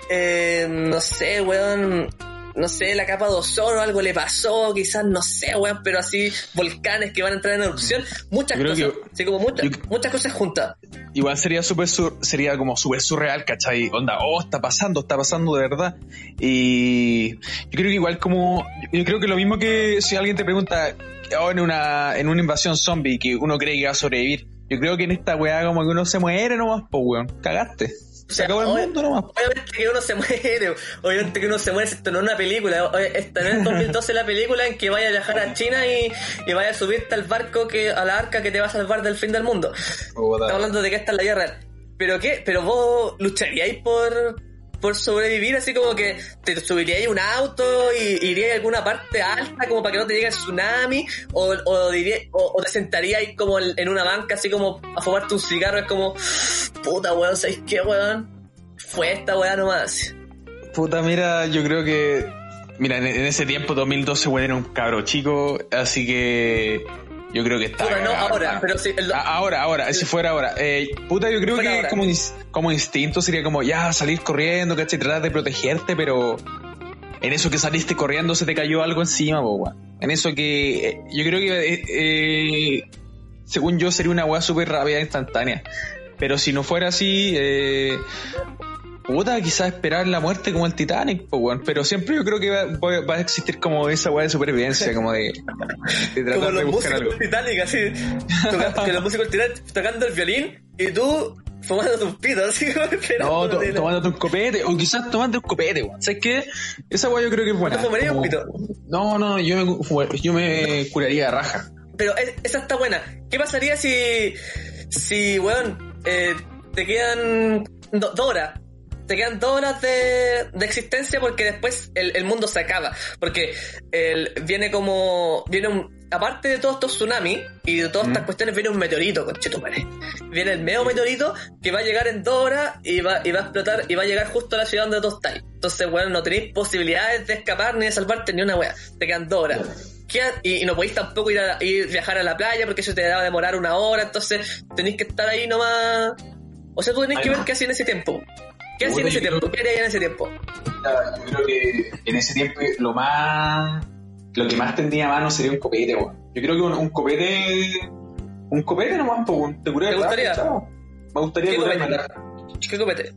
eh, no sé weón no sé la capa de ozono algo le pasó quizás no sé weón pero así volcanes que van a entrar en erupción muchas cosas que- así como muchas yo- muchas cosas juntas Igual sería súper sur- sería como súper surreal, ¿cachai? Onda, oh, está pasando, está pasando de verdad. Y yo creo que igual como, yo creo que lo mismo que si alguien te pregunta, oh, en una, en una invasión zombie que uno cree que va a sobrevivir. Yo creo que en esta weá como que uno se muere nomás, pues weón. Cagaste. Se sea, acabó el mundo nomás. Obviamente que uno se muere, obviamente que uno se muere, esto no es una película, Oye, esta no es 2012 la película en que vaya a viajar a China y, y vaya a subirte al barco que, a la arca que te va a salvar del fin del mundo. Estamos hablando de que esta es la guerra. ¿Pero qué? ¿Pero vos lucharíais por, por sobrevivir? Así como que te subiríais a un auto y iríais a alguna parte alta como para que no te llegue el tsunami o, o, diríais- o, te sentaríais como en, una banca así como a fumarte un cigarro. Es como, puta weón, ¿sabéis qué weón? Fue esta weá nomás. Puta, mira, yo creo que. Mira, en, en ese tiempo, 2012, weón, era un cabro chico, así que. Yo creo que está. No ahora, pero sí. el- Ahora, ahora, si fuera ahora. Eh, puta, yo creo Fuera que ahora. como, ins- como instinto sería como ya salir corriendo, ¿cachai? Tratar de protegerte, pero en eso que saliste corriendo se te cayó algo encima, weón. En eso que eh, yo creo que, eh, según yo, sería una weá súper rápida e instantánea. Pero si no fuera así, eh, puta, quizás esperar la muerte como el Titanic, po, weón. Pero siempre yo creo que va, va- va a existir como esa weá de supervivencia, como de, de tratar como de los buscar músicos algo. Titanic, así. que los músicos Titanic tocando el violín y tú fumándote un pito, así como No, to- la- tomándote un copete, o quizás tomándote un copete, weón. ¿Sabes qué? Esa weá yo creo que es buena. ¿No fumarías un pito? No, no, yo me, yo me curaría de raja. Pero es- esa está buena. ¿Qué pasaría si, si, weón, eh, te quedan do- dos horas? Te quedan dos horas de, de existencia porque después el, el mundo se acaba. Porque el, viene como, viene un, aparte de todos estos tsunamis y de todas estas Mm. cuestiones, viene un meteorito, conchetumare. Viene el medio meteorito que va a llegar en dos horas y va, y va a explotar y va a llegar justo a la ciudad donde tú estás. Entonces, weón, no tenéis posibilidades de escapar ni de salvarte ni una wea. Te quedan dos horas. ¿Qué- y, y no podéis tampoco ir a ir viajar a la playa porque eso te va a demorar una hora, entonces tenéis que estar ahí nomás. O sea, tú tenés que ver qué hacía en ese tiempo. ¿Qué hacía en ese tiempo? ¿Qué haría en ese tiempo? Yo creo que en ese tiempo lo más. Lo que más tendría a mano sería un copete, weón. Yo creo que un, un copete. Un copete nomás, po. Te curé ¿Te gustaría? Me gustaría ¿Qué copete? ¿Qué copete?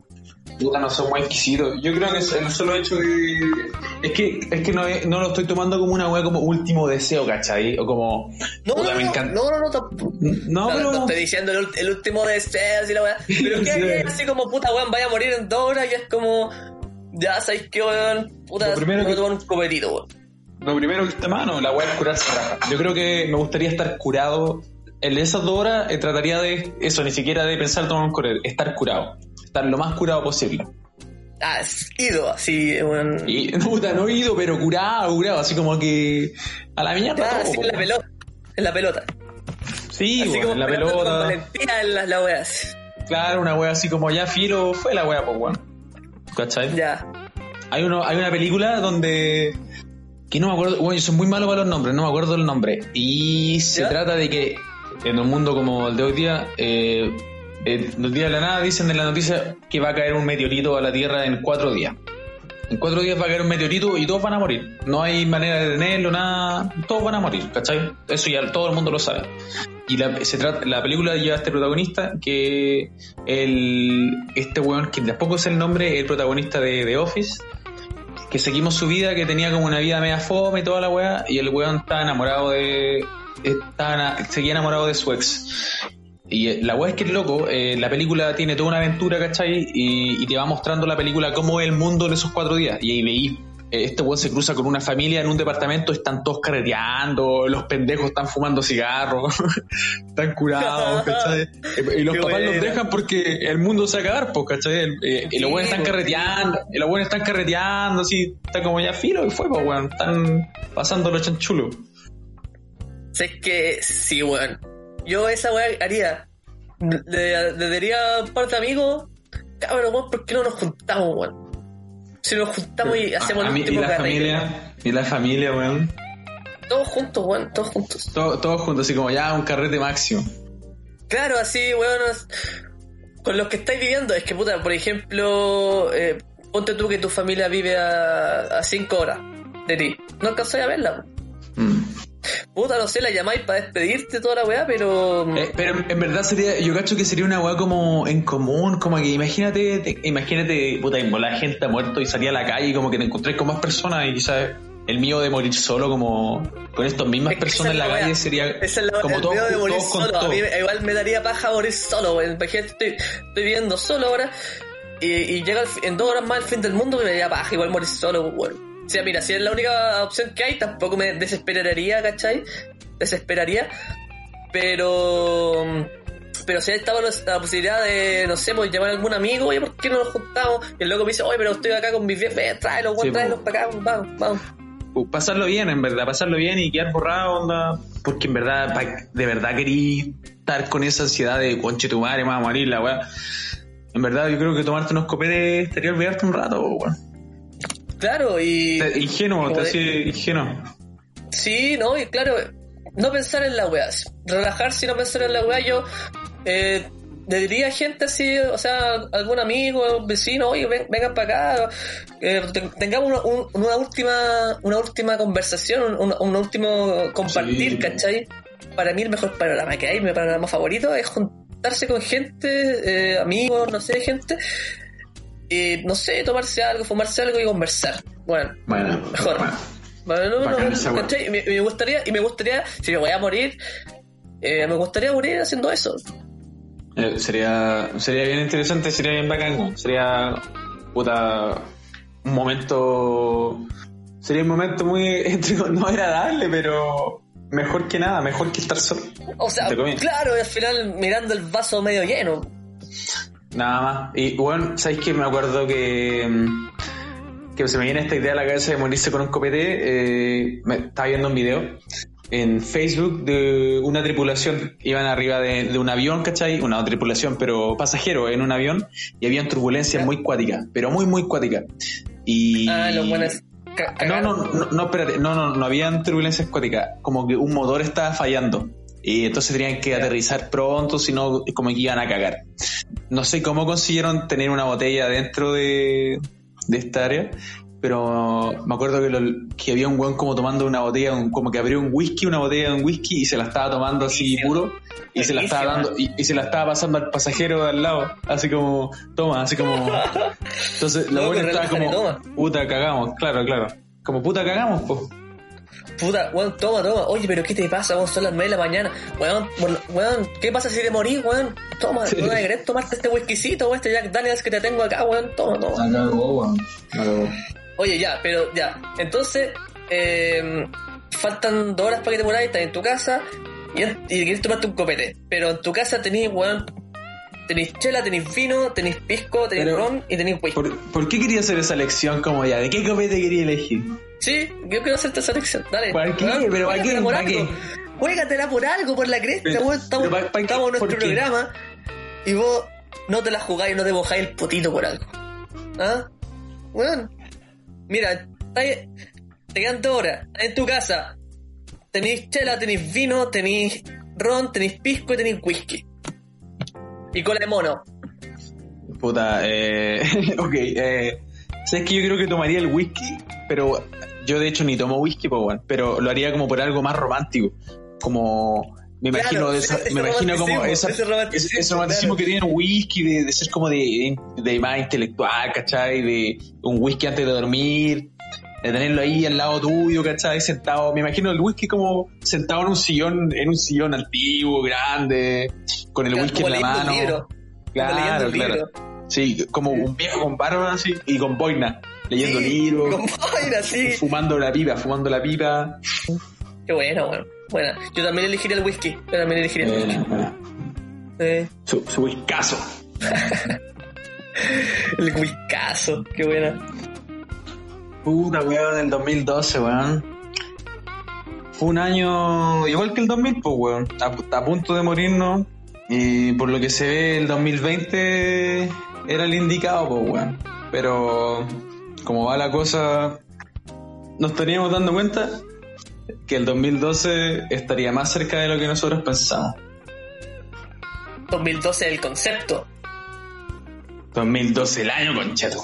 Puta, no soy muy exquisito. Yo creo que es el solo hecho de. Es que, es que no, no lo estoy tomando como una weá como último deseo, ¿cachai? O como. No, puta, no, me encanta. no, no, no, tampoco. No, No, pero. no estoy diciendo el, el último deseo así la weá. Pero Sí. ¿qué haría así como puta weón, vaya a morir en dos horas y es como. Ya sabéis que weón, puta, Lo primero que- tomar un copetito, weón. Lo primero que está mano, la weá es curarse raja. Yo creo que me gustaría estar curado. En esas dos horas eh, trataría de. Eso, ni siquiera de pensar tomar un correr. Estar curado. Estar lo más curado posible. Ah, es ido, así, weón. Y, no, puta, no he ido, pero curado, curado. Así como que. A la mierda Ah, todo. así en la pelota. En la pelota. Sí, así weón, como en la pelota. en las la weas. Claro, una wea así como ya filo, fue la wea, pues weón. ¿Cachai? Ya. Hay, uno, hay una película donde. Que no me acuerdo, bueno, yo soy muy malo para los nombres, no me acuerdo el nombre. Y se ¿Ya? trata de que en un mundo como el de hoy día, eh, eh, los días de la nada dicen en la noticia que va a caer un meteorito a la Tierra en cuatro días. En cuatro días va a caer un meteorito y todos van a morir. No hay manera de detenerlo, nada. Todos van a morir, ¿cachai? Eso ya todo el mundo lo sabe. Y la, se trata, la película lleva a este protagonista que el, este weón, que tampoco es el nombre, el protagonista de The Office, que seguimos su vida, que tenía como una vida media fome y toda la weá, y el weón estaba enamorado de. Ena- seguía enamorado de su ex. Y eh, la weá es que es loco, eh, la película tiene toda una aventura, ¿cachai? Y, y te va mostrando la película cómo es el mundo en esos cuatro días. Y ahí veí, eh, este weón se cruza con una familia en un departamento, están todos carreteando, los pendejos están fumando cigarros, están curados, ¿cachai? Eh, Y los Qué papás los dejan porque el mundo se va a acabar, pues, ¿cachai? Y los weones están pues, carreteando, y los weones están carreteando, así, está como ya filo y fue, pues, weón, están pasando los chanchulos. Sé que sí, weón. Yo esa weá haría. Le, le diría a un par de amigos, cabrón, weón, ¿por qué no nos juntamos, weón? Si nos juntamos y hacemos A- a el mí- y último la familia, y la familia, weón. Todos juntos, weón, todos juntos. Todo- todos juntos, así como ya un carrete máximo. Claro, así, weón, con los que estáis viviendo, es que puta, por ejemplo, eh, ponte tú que tu familia vive a, a cinco horas de ti. No alcanzáis a verla. Mm. Puta, no sé, la llamáis para despedirte toda la weá, pero. Eh, pero en verdad sería, yo cacho que sería una weá como en común, como que imagínate, te- imagínate, puta, en la gente ha muerto y salía a la calle y como que te encontrás con más personas y quizás el mío de morir solo como con estas mismas Es personas en la calle sería es la, como el todos, miedo de morir todos con solo. A mí igual me daría paja morir solo, weón. Imagínate, estoy, estoy viviendo solo ahora y, y llega el en dos horas más el fin del mundo que me daría paja igual morir solo, weón. Sea, mira, si es la única opción que hay, tampoco me desesperaría, ¿cachai? Desesperaría. Pero... Pero si estaba la posibilidad de, no sé, pues llamar a algún amigo, oye, ¿por qué no nos juntamos? Y el loco me dice, oye, pero estoy acá con mis viejos, ven, tráelos, Sí, tráelos po. para acá, vamos, vamos. Uh, pasarlo bien, en verdad, pasarlo bien y quedar borrado, onda. Porque en verdad, pa- de verdad querí estar con esa ansiedad de conche tu madre, me va a morir la weá. En verdad, yo creo que tomarte unos copetes estaría olvidarte un rato, weón. Claro, y... Ingenuo, te hacía ingenuo. Sí, no, y claro, no pensar en la weá, relajarse y no pensar en la weá, yo eh, le diría a gente así, o sea, algún amigo, vecino, oye, ven- vengan para acá, eh, ten- tengamos una, un- una última una última conversación, un, un último compartir, Sí. ¿cachai? Para mí el mejor panorama que hay, mi panorama favorito es juntarse con gente, eh, amigos, no sé, gente, no sé, tomarse algo, fumarse algo y conversar. Bueno, Bueno, Mejor. bueno. bueno, no, me, me gustaría, y me gustaría, si me voy a morir, eh, me gustaría morir haciendo eso. Eh, sería, sería bien interesante, sería bien bacán. Sería puta, un momento. Sería un momento muy no agradable, pero mejor que nada, mejor que estar solo. O sea, claro, y al final mirando el vaso medio lleno. Nada más. Y bueno, ¿sabéis que me acuerdo que, mm, que se me viene esta idea a la cabeza de morirse con un copete? Eh, me, estaba viendo un video en Facebook de una tripulación. Iban arriba de, de un avión, ¿cachai? Una tripulación, pero pasajero en un avión. Y habían turbulencias muy cuáticas, pero muy, muy cuáticas. Y... Ah, los buenos. ca- No, no, no, no, espérate, no, no, no habían turbulencias acuáticas, como que un motor estaba fallando y entonces tenían que aterrizar pronto, si no, como que iban a cagar. No sé cómo consiguieron tener una botella dentro de, de esta área, pero me acuerdo que, lo- que había un weón como tomando una botella, un- como que abrió un whisky, una botella de un whisky y se la estaba tomando así puro y se la estaba dando y, y se la estaba pasando al pasajero de al lado, así como, toma, así como... Entonces la Loco, buena estaba como, puta, cagamos, claro, claro. Como puta cagamos, pues. Puta, weón, toma, toma. Oye, pero ¿qué te pasa? Weón, son las 9 de la mañana. Weón, weón, ¿qué pasa si te morís, weón? Toma, Sí. ¿no querés tomarte este whiskycito o este Jack Daniels que te tengo acá, weón? Toma, toma. Oye, ya, pero ya. Entonces, eh, faltan dos horas para que te muráis, estás en tu casa y, y querés tomarte un copete. Pero en tu casa tenéis, weón, tenéis chela, tenéis vino, tenéis pisco, tenéis ron y tenéis whisky. ¿Por, por qué quería hacer esa elección como ya? ¿De qué copete quería elegir? Sí, yo quiero hacerte esa elección. Dale. ¿Para qué? Weón, ¿Pero para qué? ¿Para algo. Juégatela por algo, por la cresta, Pero-. Estamos, pero ¿para- para qué? en nuestro ¿Por qué? programa y vos no te la jugáis, no te mojáis el potito por algo. ¿Ah? Weón. Mira, te quedan dos horas. En tu casa tenéis chela, tenéis vino, tenéis ron, tenéis pisco y tenéis whisky. Y cola de mono. Puta, eh. ok, eh. ¿Sabes que yo creo que tomaría el whisky? Pero yo de hecho ni tomo whisky, pues bueno, pero lo haría como por algo más romántico. Como. Me Claro, imagino, de esa- ese me imagino como esa, ese romanticismo, ese, romanticismo que tiene un whisky, de, de ser como de, de más intelectual, ¿cachai? De un whisky antes de dormir, de tenerlo ahí al lado tuyo, ¿cachai? Sentado, me imagino el whisky como sentado en un sillón, en un sillón antiguo, grande, con el Claro, whisky en la mano. libro. Claro, claro. Sí, como un viejo con barba así y con boina, leyendo Sí, libros, sí. fumando la pipa, fumando la pipa. Qué bueno, bueno. Buena. Yo también elegiría el whisky. Yo también elegiría el whisky. Buena, buena. Eh, Su, su whiskazo. el whiskazo. Qué buena. Puta weón, del 2012, weón. Fue un año igual que el 2000, pues weón. A, a punto de morirnos. Y por lo que se ve, el 2020 era el indicado, pues weón. Pero como va la cosa, nos estaríamos dando cuenta que el 2012 estaría más cerca de lo que nosotros pensamos. 2012 el concepto. 2012, el año concheto,